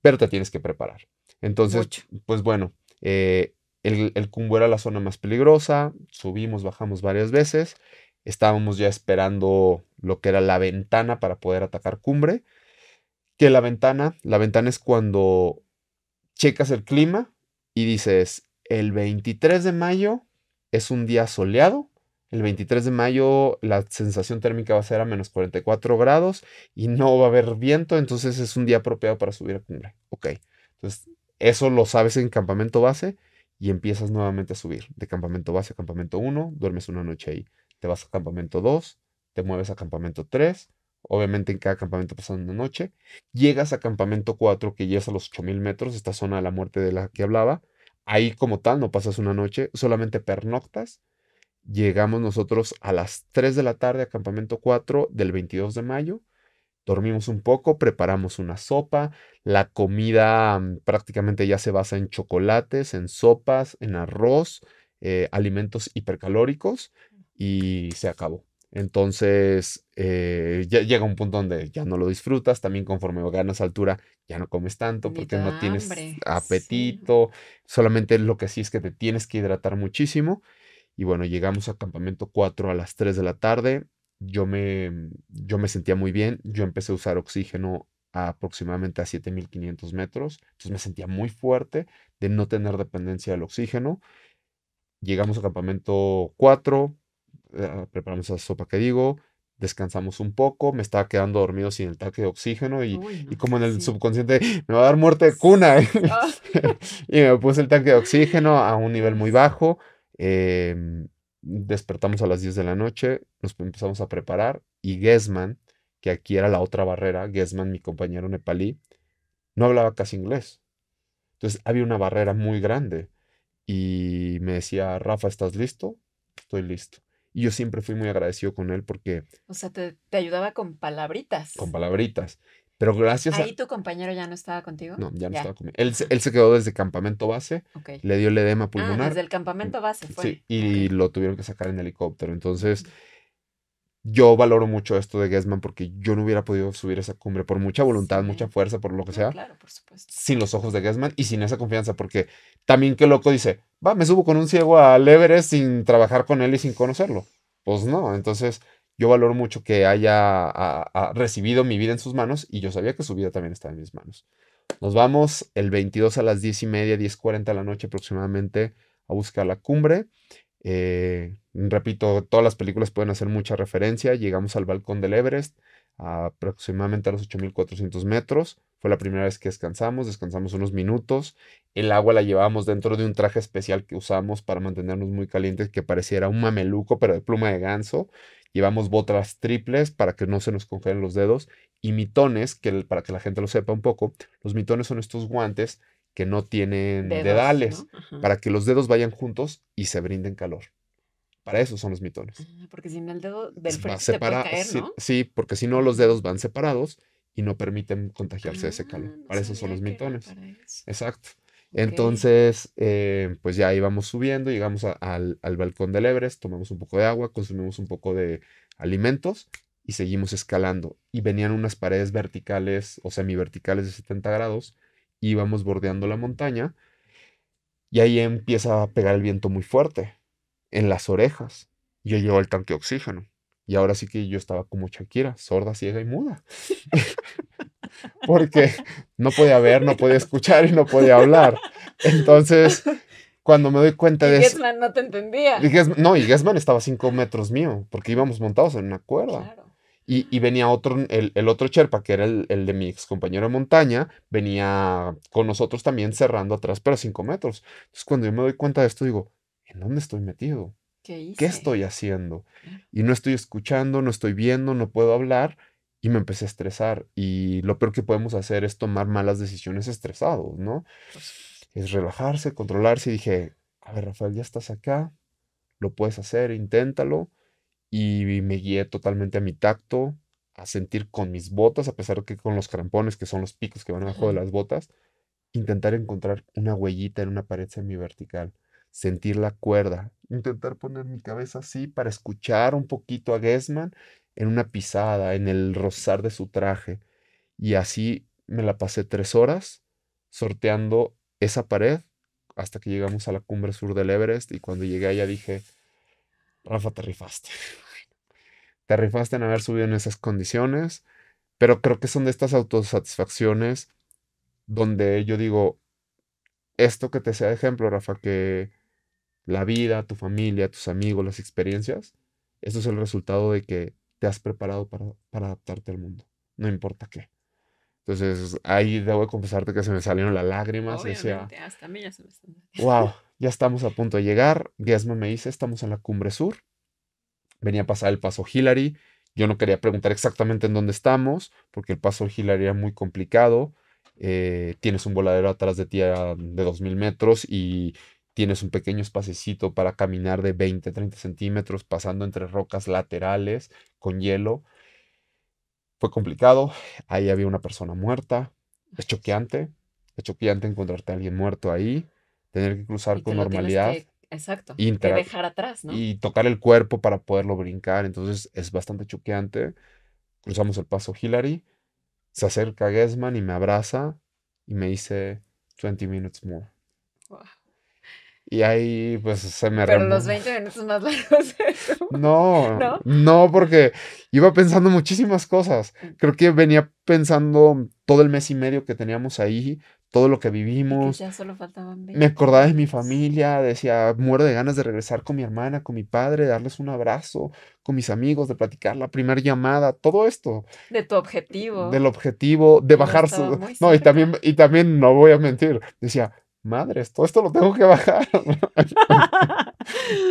Pero te tienes que preparar. Entonces, pues bueno, eh, el, el Cumbo era la zona más peligrosa. Subimos, bajamos varias veces. Estábamos ya esperando lo que era la ventana para poder atacar cumbre. Que la ventana, la ventana es cuando checas el clima y dices, el 23 de mayo es un día soleado el 23 de mayo la sensación térmica va a ser a menos 44 grados y no va a haber viento, entonces es un día apropiado para subir a cumbre. Ok, entonces eso lo sabes en campamento base y empiezas nuevamente a subir de campamento base a campamento 1, duermes una noche ahí, te vas a campamento 2, te mueves a campamento 3, obviamente en cada campamento pasando una noche, llegas a campamento 4 que llegas a los 8000 metros, esta zona de la muerte de la que hablaba, ahí como tal no pasas una noche, solamente pernoctas Llegamos nosotros a las 3 de la tarde a campamento 4 del 22 de mayo. Dormimos un poco, preparamos una sopa. La comida mm, prácticamente ya se basa en chocolates, en sopas, en arroz, eh, alimentos hipercalóricos y se acabó. Entonces, eh, ya llega un punto donde ya no lo disfrutas, también conforme ganas altura, ya no comes tanto porque no tienes apetito, solamente lo que sí es que te tienes que hidratar muchísimo. Y bueno, llegamos a campamento 4 a las 3 de la tarde, yo me, yo me sentía muy bien, yo empecé a usar oxígeno aproximadamente a 7500 metros, entonces me sentía muy fuerte de no tener dependencia del oxígeno. Llegamos a campamento 4, eh, preparamos la sopa que digo, descansamos un poco, me estaba quedando dormido sin el tanque de oxígeno y, como en el subconsciente me va a dar muerte de cuna. <laughs> Ah. y me puse el tanque de oxígeno a un nivel muy bajo. Em, despertamos a las 10 de la noche, nos empezamos a preparar y Gesman, que aquí era la otra barrera, Gesman, mi compañero nepalí, no hablaba casi inglés. Entonces había una barrera muy grande y me decía, Rafa, ¿estás listo? Estoy listo. Y yo siempre fui muy agradecido con él porque... O sea, te, ayudaba con palabritas. Con palabritas. Pero gracias ¿Ahí tu compañero ya no estaba contigo? No, ya no estaba conmigo. Él, él, se quedó desde campamento base. Le dio el edema ah, pulmonar. Ah, desde el campamento base fue. Sí, y lo tuvieron que sacar en helicóptero. Entonces, yo valoro mucho esto de Gesman porque yo no hubiera podido subir esa cumbre por mucha voluntad, mucha fuerza, por lo que sea. Claro, por supuesto. Sin los ojos de Gesman y sin esa confianza, porque también qué loco dice, va, me subo con un ciego al Everest sin trabajar con él y sin conocerlo. Pues no, entonces yo valoro mucho que haya recibido mi vida en sus manos y yo sabía que su vida también estaba en mis manos. Nos vamos el 22 a las 10 y media, 10.40 de la noche aproximadamente a buscar la cumbre. Eh, repito, todas las películas pueden hacer mucha referencia. Llegamos al balcón del Everest, aproximadamente a los 8.400 metros. Fue la primera vez que descansamos, descansamos unos minutos. El agua la llevábamos dentro de un traje especial que usamos para mantenernos muy calientes, que pareciera un mameluco, pero de pluma de ganso. Llevamos botas triples para que no se nos congelen los dedos. Y mitones, que para que la gente lo sepa un poco, los mitones son estos guantes que no tienen dedales, para que los dedos vayan juntos y se brinden calor. Para eso son los mitones. Ah, porque si no el dedo del frente se puede caer, ¿no? Sí, porque si no los dedos van separados y no permiten contagiarse de ese ah, calor. para eso son los mitones. Exacto. Entonces, eh, pues ya íbamos subiendo, llegamos al, al, balcón del Everest, tomamos un poco de agua, consumimos un poco de alimentos y seguimos escalando. Y venían unas paredes verticales o semiverticales de 70 grados íbamos bordeando la montaña y ahí empieza a pegar el viento muy fuerte en las orejas. Yo llevo el tanque de oxígeno y ahora sí que yo estaba como Shakira, sorda, ciega y muda. <laughs> Porque no podía ver, no podía escuchar y no podía hablar. Entonces, cuando me doy cuenta de eso. no te entendía. no, y Gesman estaba a cinco metros mío, porque íbamos montados en una cuerda. Claro. Y, venía otro, el, otro Sherpa, que era el, de mi ex compañero de montaña, venía con nosotros también cerrando atrás, pero a cinco metros. Entonces, cuando yo me doy cuenta de esto, digo, ¿en dónde estoy metido? ¿Qué, estoy haciendo? Y no estoy escuchando, no estoy viendo, no puedo hablar. Y me empecé a estresar. Y lo peor que podemos hacer es tomar malas decisiones estresados, ¿no? Es relajarse, controlarse. Y dije, a ver, Rafael, ya estás acá, lo puedes hacer, inténtalo y me guié totalmente a mi tacto, a sentir con mis botas, a pesar que con los crampones, que son los picos que van abajo de las botas, intentar encontrar una huellita en una pared semivertical, sentir la cuerda, intentar poner mi cabeza así para escuchar un poquito a Gesman en una pisada, en el rozar de su traje. Y así me la pasé tres horas sorteando esa pared hasta que llegamos a la cumbre sur del Everest y cuando llegué allá dije, Rafa, te rifaste. <laughs> Te rifaste en haber subido en esas condiciones, pero creo que son de estas autosatisfacciones donde yo digo, esto que te sea ejemplo, Rafa, que la vida, tu familia, tus amigos, las experiencias, eso es el resultado de que te has preparado para, para adaptarte al mundo, no importa qué. Entonces, ahí debo confesarte que se me salieron las lágrimas. Obviamente, hasta a mí ya se me están... Wow, ya estamos a punto de llegar. Gesma me dice, estamos en la cumbre sur. Venía a pasar el paso Hillary. Yo no quería preguntar exactamente en dónde estamos, porque el paso Hillary era muy complicado. Eh, tienes un voladero atrás de ti de 2.000 metros y tienes un pequeño espacecito para caminar de 20, 30 centímetros, pasando entre rocas laterales con hielo. Fue complicado, ahí había una persona muerta, es choqueante, es choqueante encontrarte a alguien muerto ahí, tener que cruzar con normalidad. exacto, y dejar atrás, ¿no? Y tocar el cuerpo para poderlo brincar, entonces es bastante choqueante. Cruzamos el paso Hillary, se acerca Gesman y me abraza y me dice 20 minutes more. Y ahí pues se me Pero los 20 minutos más largos. <laughs> No, no, no, porque iba pensando muchísimas cosas. Mm. Creo que venía pensando todo el mes y medio que teníamos ahí, todo lo que vivimos. ya solo faltaban 20 me acordaba de mi familia, decía, muero de ganas de regresar con mi hermana, con mi padre, darles un abrazo, con mis amigos, de platicar la primera llamada, todo esto. De tu objetivo. Del objetivo, de bajar su... No, y también, y también, no voy a mentir, decía, madres, todo esto lo tengo que bajar. <laughs>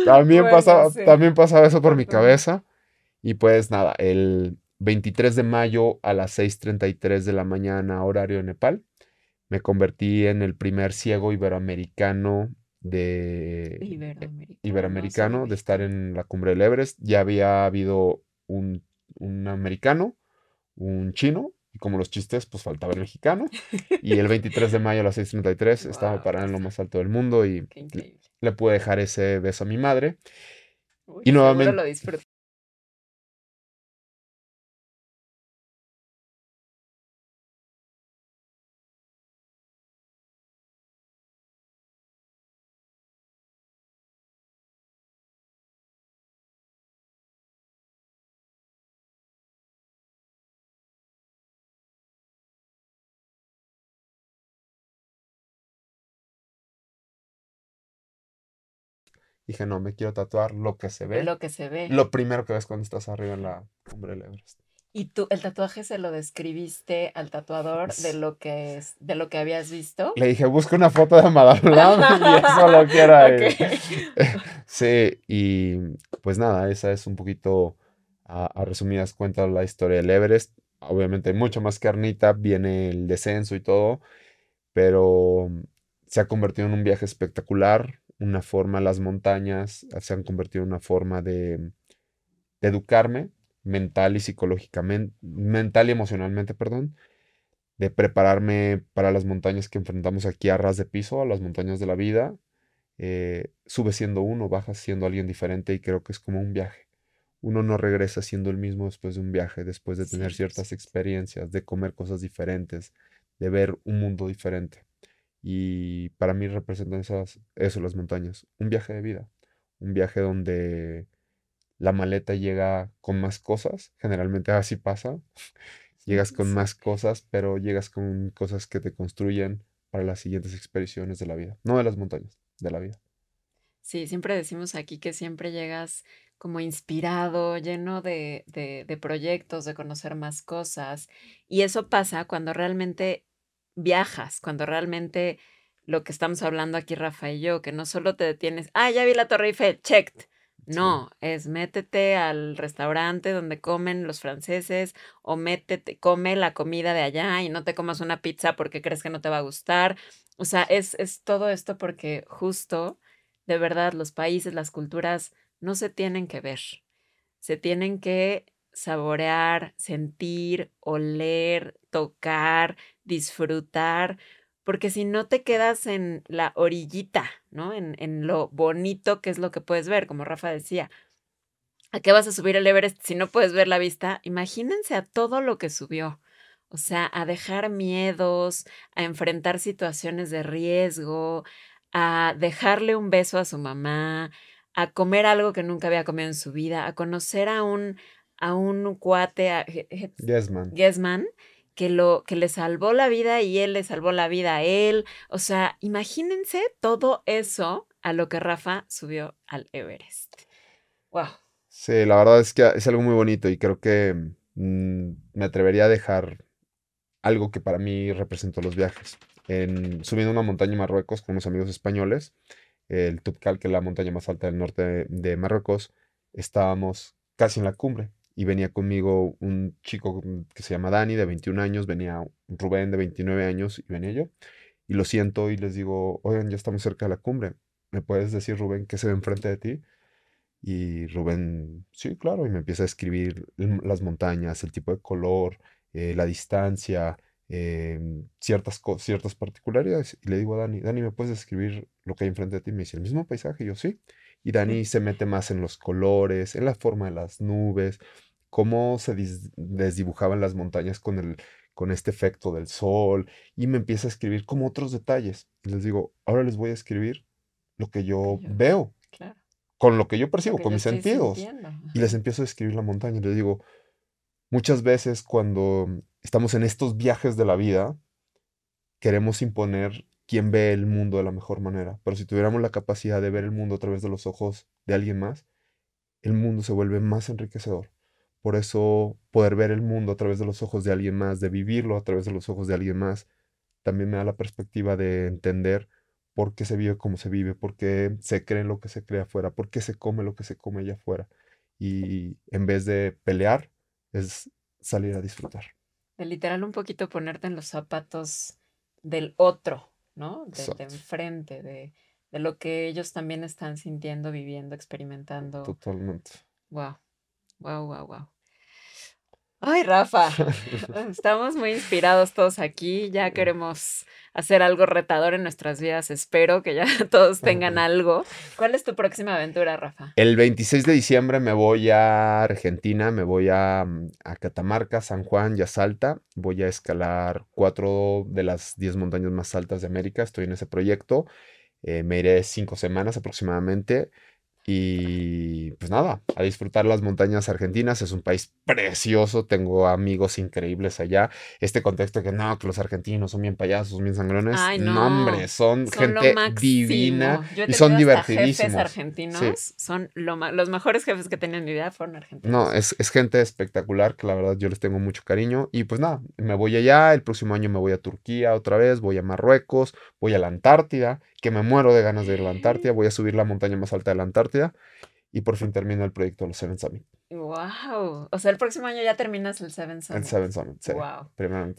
también, pasaba, también pasaba eso por mi cabeza. Y pues nada, el 23 de mayo a las 6.33 de la mañana, horario de Nepal, me convertí en el primer ciego iberoamericano de iberoamericano, de estar en la cumbre del Everest. Ya había habido un, un americano, un chino y como los chistes, pues faltaba el mexicano. Y el 23 de mayo a las 6.33 <laughs> estaba parado en lo más alto del mundo y le pude dejar ese beso a mi madre. y nuevamente... Lo Dije, no, me quiero tatuar lo que se ve. Lo que se ve. Lo primero que ves cuando estás arriba en la cumbre del Everest. ¿Y tú el tatuaje se lo describiste al tatuador de lo que es, de lo que habías visto? Le dije, busca una foto de Madame <laughs> <laughs> y eso lo quiero <laughs> sí, y pues nada, esa es un poquito, a, a, resumidas cuentas, la historia del Everest. Obviamente hay mucho más carnita, viene el descenso y todo, pero se ha convertido en un viaje espectacular una forma, las montañas se han convertido en una forma de, educarme mental y psicológicamente, mental y emocionalmente, perdón, de prepararme para las montañas que enfrentamos aquí a ras de piso, a las montañas de la vida. Eh, sube siendo uno, baja siendo alguien diferente y creo que es como un viaje. Uno no regresa siendo el mismo después de un viaje, después de tener ciertas experiencias, de comer cosas diferentes, de ver un mundo diferente. Y para mí representan esas, eso, las montañas. Un viaje de vida. Un viaje donde la maleta llega con más cosas. Generalmente así pasa. <laughs> llegas con más cosas, pero llegas con cosas que te construyen para las siguientes expediciones de la vida. No de las montañas, de la vida. Sí, siempre decimos aquí que siempre llegas como inspirado, lleno de, de, de proyectos, de conocer más cosas. Y eso pasa cuando realmente viajas, cuando realmente lo que estamos hablando aquí, Rafa y yo, que no solo te detienes, ah, ya vi la Torre Eiffel, checked. No, es métete al restaurante donde comen los franceses o métete, come la comida de allá y no te comas una pizza porque crees que no te va a gustar. O sea, es, es todo esto porque justo, de verdad, los países, las culturas no se tienen que ver. Se tienen que saborear, sentir, oler, tocar, disfrutar, porque si no te quedas en la orillita, ¿no? En, en, lo bonito que es lo que puedes ver, como Rafa decía. ¿A qué vas a subir el Everest si no puedes ver la vista? Imagínense a todo lo que subió. O sea, a dejar miedos, a enfrentar situaciones de riesgo, a dejarle un beso a su mamá, a comer algo que nunca había comido en su vida, a conocer a un, a un cuate, a Gesman. Que, lo, que le salvó la vida y él le salvó la vida a él. O sea, imagínense todo eso a lo que Rafa subió al Everest. Wow. Sí, la verdad es que es algo muy bonito y creo que mm, me atrevería a dejar algo que para mí representó los viajes. En, subiendo una montaña en Marruecos con unos amigos españoles, el Tupcal, que es la montaña más alta del norte de Marruecos, estábamos casi en la cumbre y venía conmigo un chico que se llama Dani, de 21 años, venía Rubén, de 29 años, y venía yo. Y lo siento y les digo, oigan, ya estamos cerca de la cumbre. ¿me puedes decir, Rubén, qué se ve enfrente de ti? Y Rubén, sí, claro, y me empieza a escribir las montañas, el tipo de color, eh, la distancia, em, ciertas, ciertas particularidades. Y le digo a Dani, Dani, ¿me puedes describir lo que hay enfrente de ti? Me dice, ¿el mismo paisaje? Y yo, sí. Y Dani se mete más en los colores, en la forma de las nubes, cómo se desdibujaban las montañas con, el, con este efecto del sol. Y me empieza a escribir como otros detalles. Y les digo, ahora les voy a escribir lo que yo, veo. Con lo que yo percibo, con mis sentidos. Y les empiezo a escribir la montaña. Y les digo, muchas veces cuando estamos en estos viajes de la vida, queremos imponer quién ve el mundo de la mejor manera. Pero si tuviéramos la capacidad de ver el mundo a través de los ojos de alguien más, el mundo se vuelve más enriquecedor. Por eso poder ver el mundo a través de los ojos de alguien más, de vivirlo a través de los ojos de alguien más, también me da la perspectiva de entender por qué se vive como se vive, por qué se cree lo que se cree afuera, por qué se come lo que se come allá afuera. Y en vez de pelear, es salir a disfrutar. De literal un poquito ponerte en los zapatos del otro, ¿no? De, enfrente, de, de, lo que ellos también están sintiendo, viviendo, experimentando. Totalmente. Wow, wow, wow, wow. Ay, Rafa, <laughs> estamos muy inspirados todos aquí, ya queremos hacer algo retador en nuestras vidas, espero que ya <laughs> todos tengan <laughs> algo. ¿Cuál es tu próxima aventura, Rafa? El 26 de diciembre me voy a Argentina, me voy a, mm, Catamarca, San Juan y a Salta. Voy a escalar cuatro de las diez montañas más altas de América, estoy en ese proyecto. Eh, me iré cinco semanas aproximadamente. Y pues nada, a disfrutar las montañas argentinas. Es un país precioso, tengo amigos increíbles allá. Este contexto que no, que los argentinos son bien payasos, bien sangrones. no. hombre, son, gente divina y son divertidísimos. Jefes argentinos son los mejores jefes que tenía en mi vida fueron argentinos. No, es, es gente espectacular que la verdad yo les tengo mucho cariño. Y pues nada, me voy allá. El próximo año me voy a Turquía otra vez, voy a Marruecos, voy a la Antártida que me muero de ganas de ir a la <gasps> Antártida. Voy a subir la montaña más alta de la Antártida y por fin termino el proyecto de los Seven Summit. ¡Wow! O sea, el próximo año ya terminas el Seven Summit. El Seven Summit, sí. ¡Wow!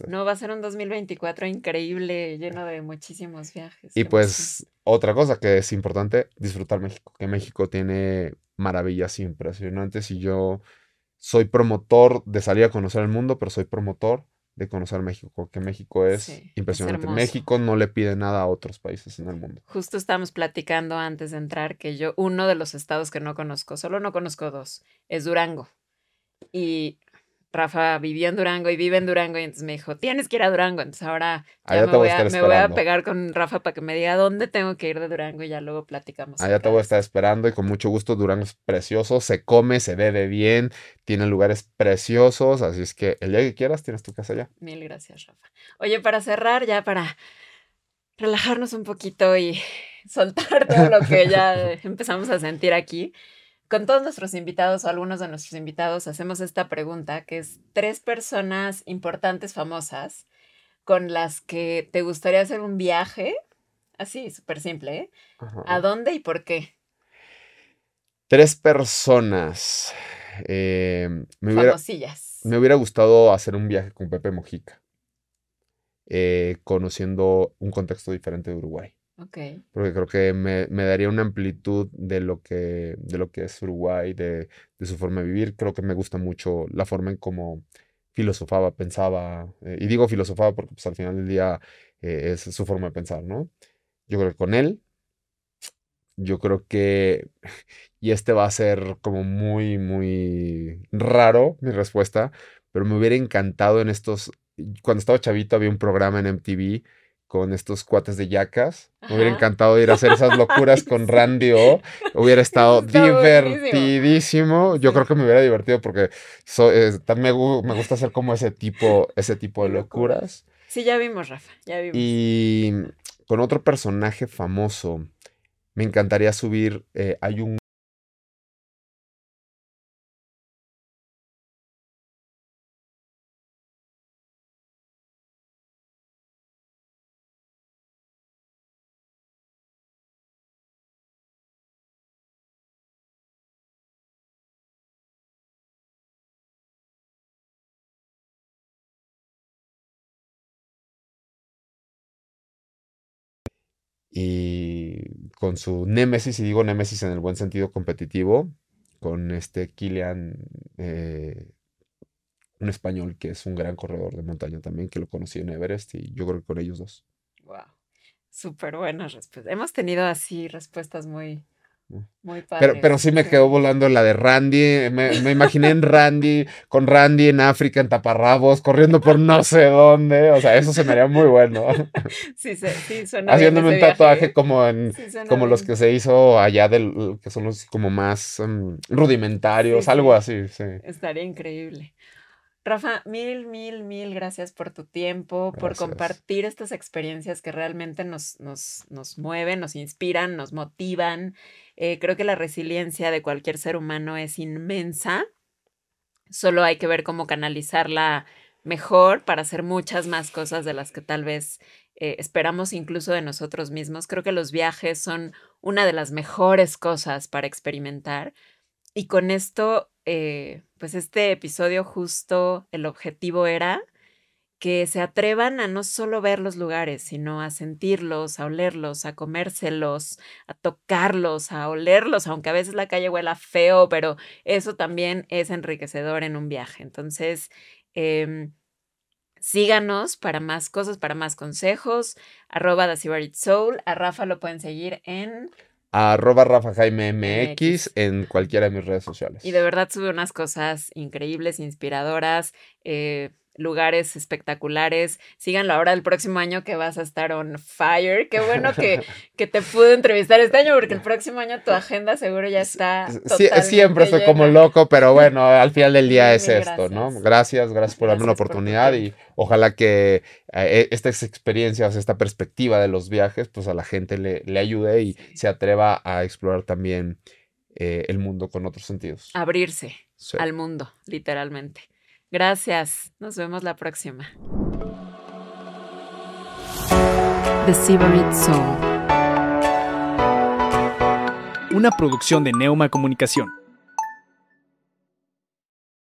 No, va a ser un 2024 increíble, lleno de muchísimos viajes. Y pues, otra cosa que es importante, disfrutar México, que México tiene maravillas impresionantes y yo soy promotor de salir a conocer el mundo, pero soy promotor de conocer México, que México es impresionante. México no le pide nada a otros países en el mundo. Justo estábamos platicando antes de entrar que yo, uno de los estados que no conozco, solo no conozco dos, es Durango. Y Rafa vivió en Durango y vive en Durango y entonces me dijo, tienes que ir a Durango. Entonces ahora ya me, voy a, pegar con Rafa para que me diga dónde tengo que ir de Durango y ya luego platicamos. Allá te voy a estar esperando y con mucho gusto. Durango es precioso, se come, se bebe bien, tiene lugares preciosos, así es que el día que quieras tienes tu casa allá. Mil gracias, Rafa. Oye, para cerrar, ya para relajarnos un poquito y <laughs> soltar todo lo que ya <laughs> empezamos a sentir aquí con todos nuestros invitados o algunos de nuestros invitados hacemos esta pregunta, que es tres personas importantes, famosas, con las que te gustaría hacer un viaje, así, súper simple, ¿eh? ¿A dónde y por qué? Tres personas. Eh, me, hubiera, me hubiera gustado hacer un viaje con Pepe Mojica, eh, conociendo un contexto diferente de Uruguay. Okay. Porque creo que me, daría una amplitud de lo que, de lo que es Uruguay, de, su forma de vivir. Creo que me gusta mucho la forma en cómo filosofaba, pensaba. Eh, y digo filosofaba porque pues, al final del día eh, es su forma de pensar, ¿no? Yo creo que con él, yo creo que, <laughs> y este va a ser como muy, muy raro mi respuesta, pero me hubiera encantado en estos, cuando estaba chavito había un programa en MTV con estos cuates de yacas. Me hubiera encantado ir a hacer esas locuras con <laughs> Randy O. Hubiera estado divertidísimo. Yo creo que me hubiera divertido porque también me, gusta hacer como ese tipo, ese tipo de locuras. Sí, ya vimos, Rafa, ya vimos. Y con otro personaje famoso, me encantaría subir, eh, hay un Y con su némesis, y digo némesis en el buen sentido competitivo, con este Kilian, eh, un español que es un gran corredor de montaña también, que lo conocí en Everest, y yo creo que con ellos dos. Wow, súper buenas respuestas. Hemos tenido así respuestas muy, muy Pero, pero sí me quedó volando la de Randy. Me, me, imaginé en Randy, con Randy en África, en taparrabos, corriendo por no sé dónde. O sea, eso se me haría muy bueno. <laughs> Sí, sí, suena Haciéndome un tatuaje como en como los que se hizo allá del, que son los como más um, rudimentarios, algo así, sí. Estaría increíble. Rafa, mil, mil, mil gracias por tu tiempo, por compartir estas experiencias que realmente nos, nos, nos mueven, nos inspiran, nos motivan. Eh, creo que la resiliencia de cualquier ser humano es inmensa. Solo hay que ver cómo canalizarla mejor para hacer muchas más cosas de las que tal vez eh, esperamos incluso de nosotros mismos. Creo que los viajes son una de las mejores cosas para experimentar. Y con esto eh, pues este episodio justo el objetivo era que se atrevan a no solo ver los lugares, sino a sentirlos, a olerlos, a comérselos, a tocarlos, a olerlos, aunque a veces la calle huela feo, pero eso también es enriquecedor en un viaje. Entonces, eh, síganos para más cosas, para más consejos, arroba Soul, a Rafa lo pueden seguir en arroba Rafa Jaime MX en cualquiera de mis redes sociales. Y de verdad sube unas cosas increíbles, inspiradoras. Eh, lugares espectaculares. Síganlo ahora el próximo año que vas a estar on fire. Qué bueno que, <laughs> que te pude entrevistar este año porque el próximo año tu agenda seguro ya está. Sí, siempre estoy como loco, pero <laughs> bueno, al final del día es esto, ¿no? Gracias, gracias por darme la oportunidad y ojalá que eh, estas experiencias, esta perspectiva de los viajes, pues a la gente le, le ayude y se atreva a explorar también eh, el mundo con otros sentidos. Abrirse al mundo, literalmente. Gracias. Nos vemos la próxima. The Severed Soul. Una producción de Neuma Comunicación.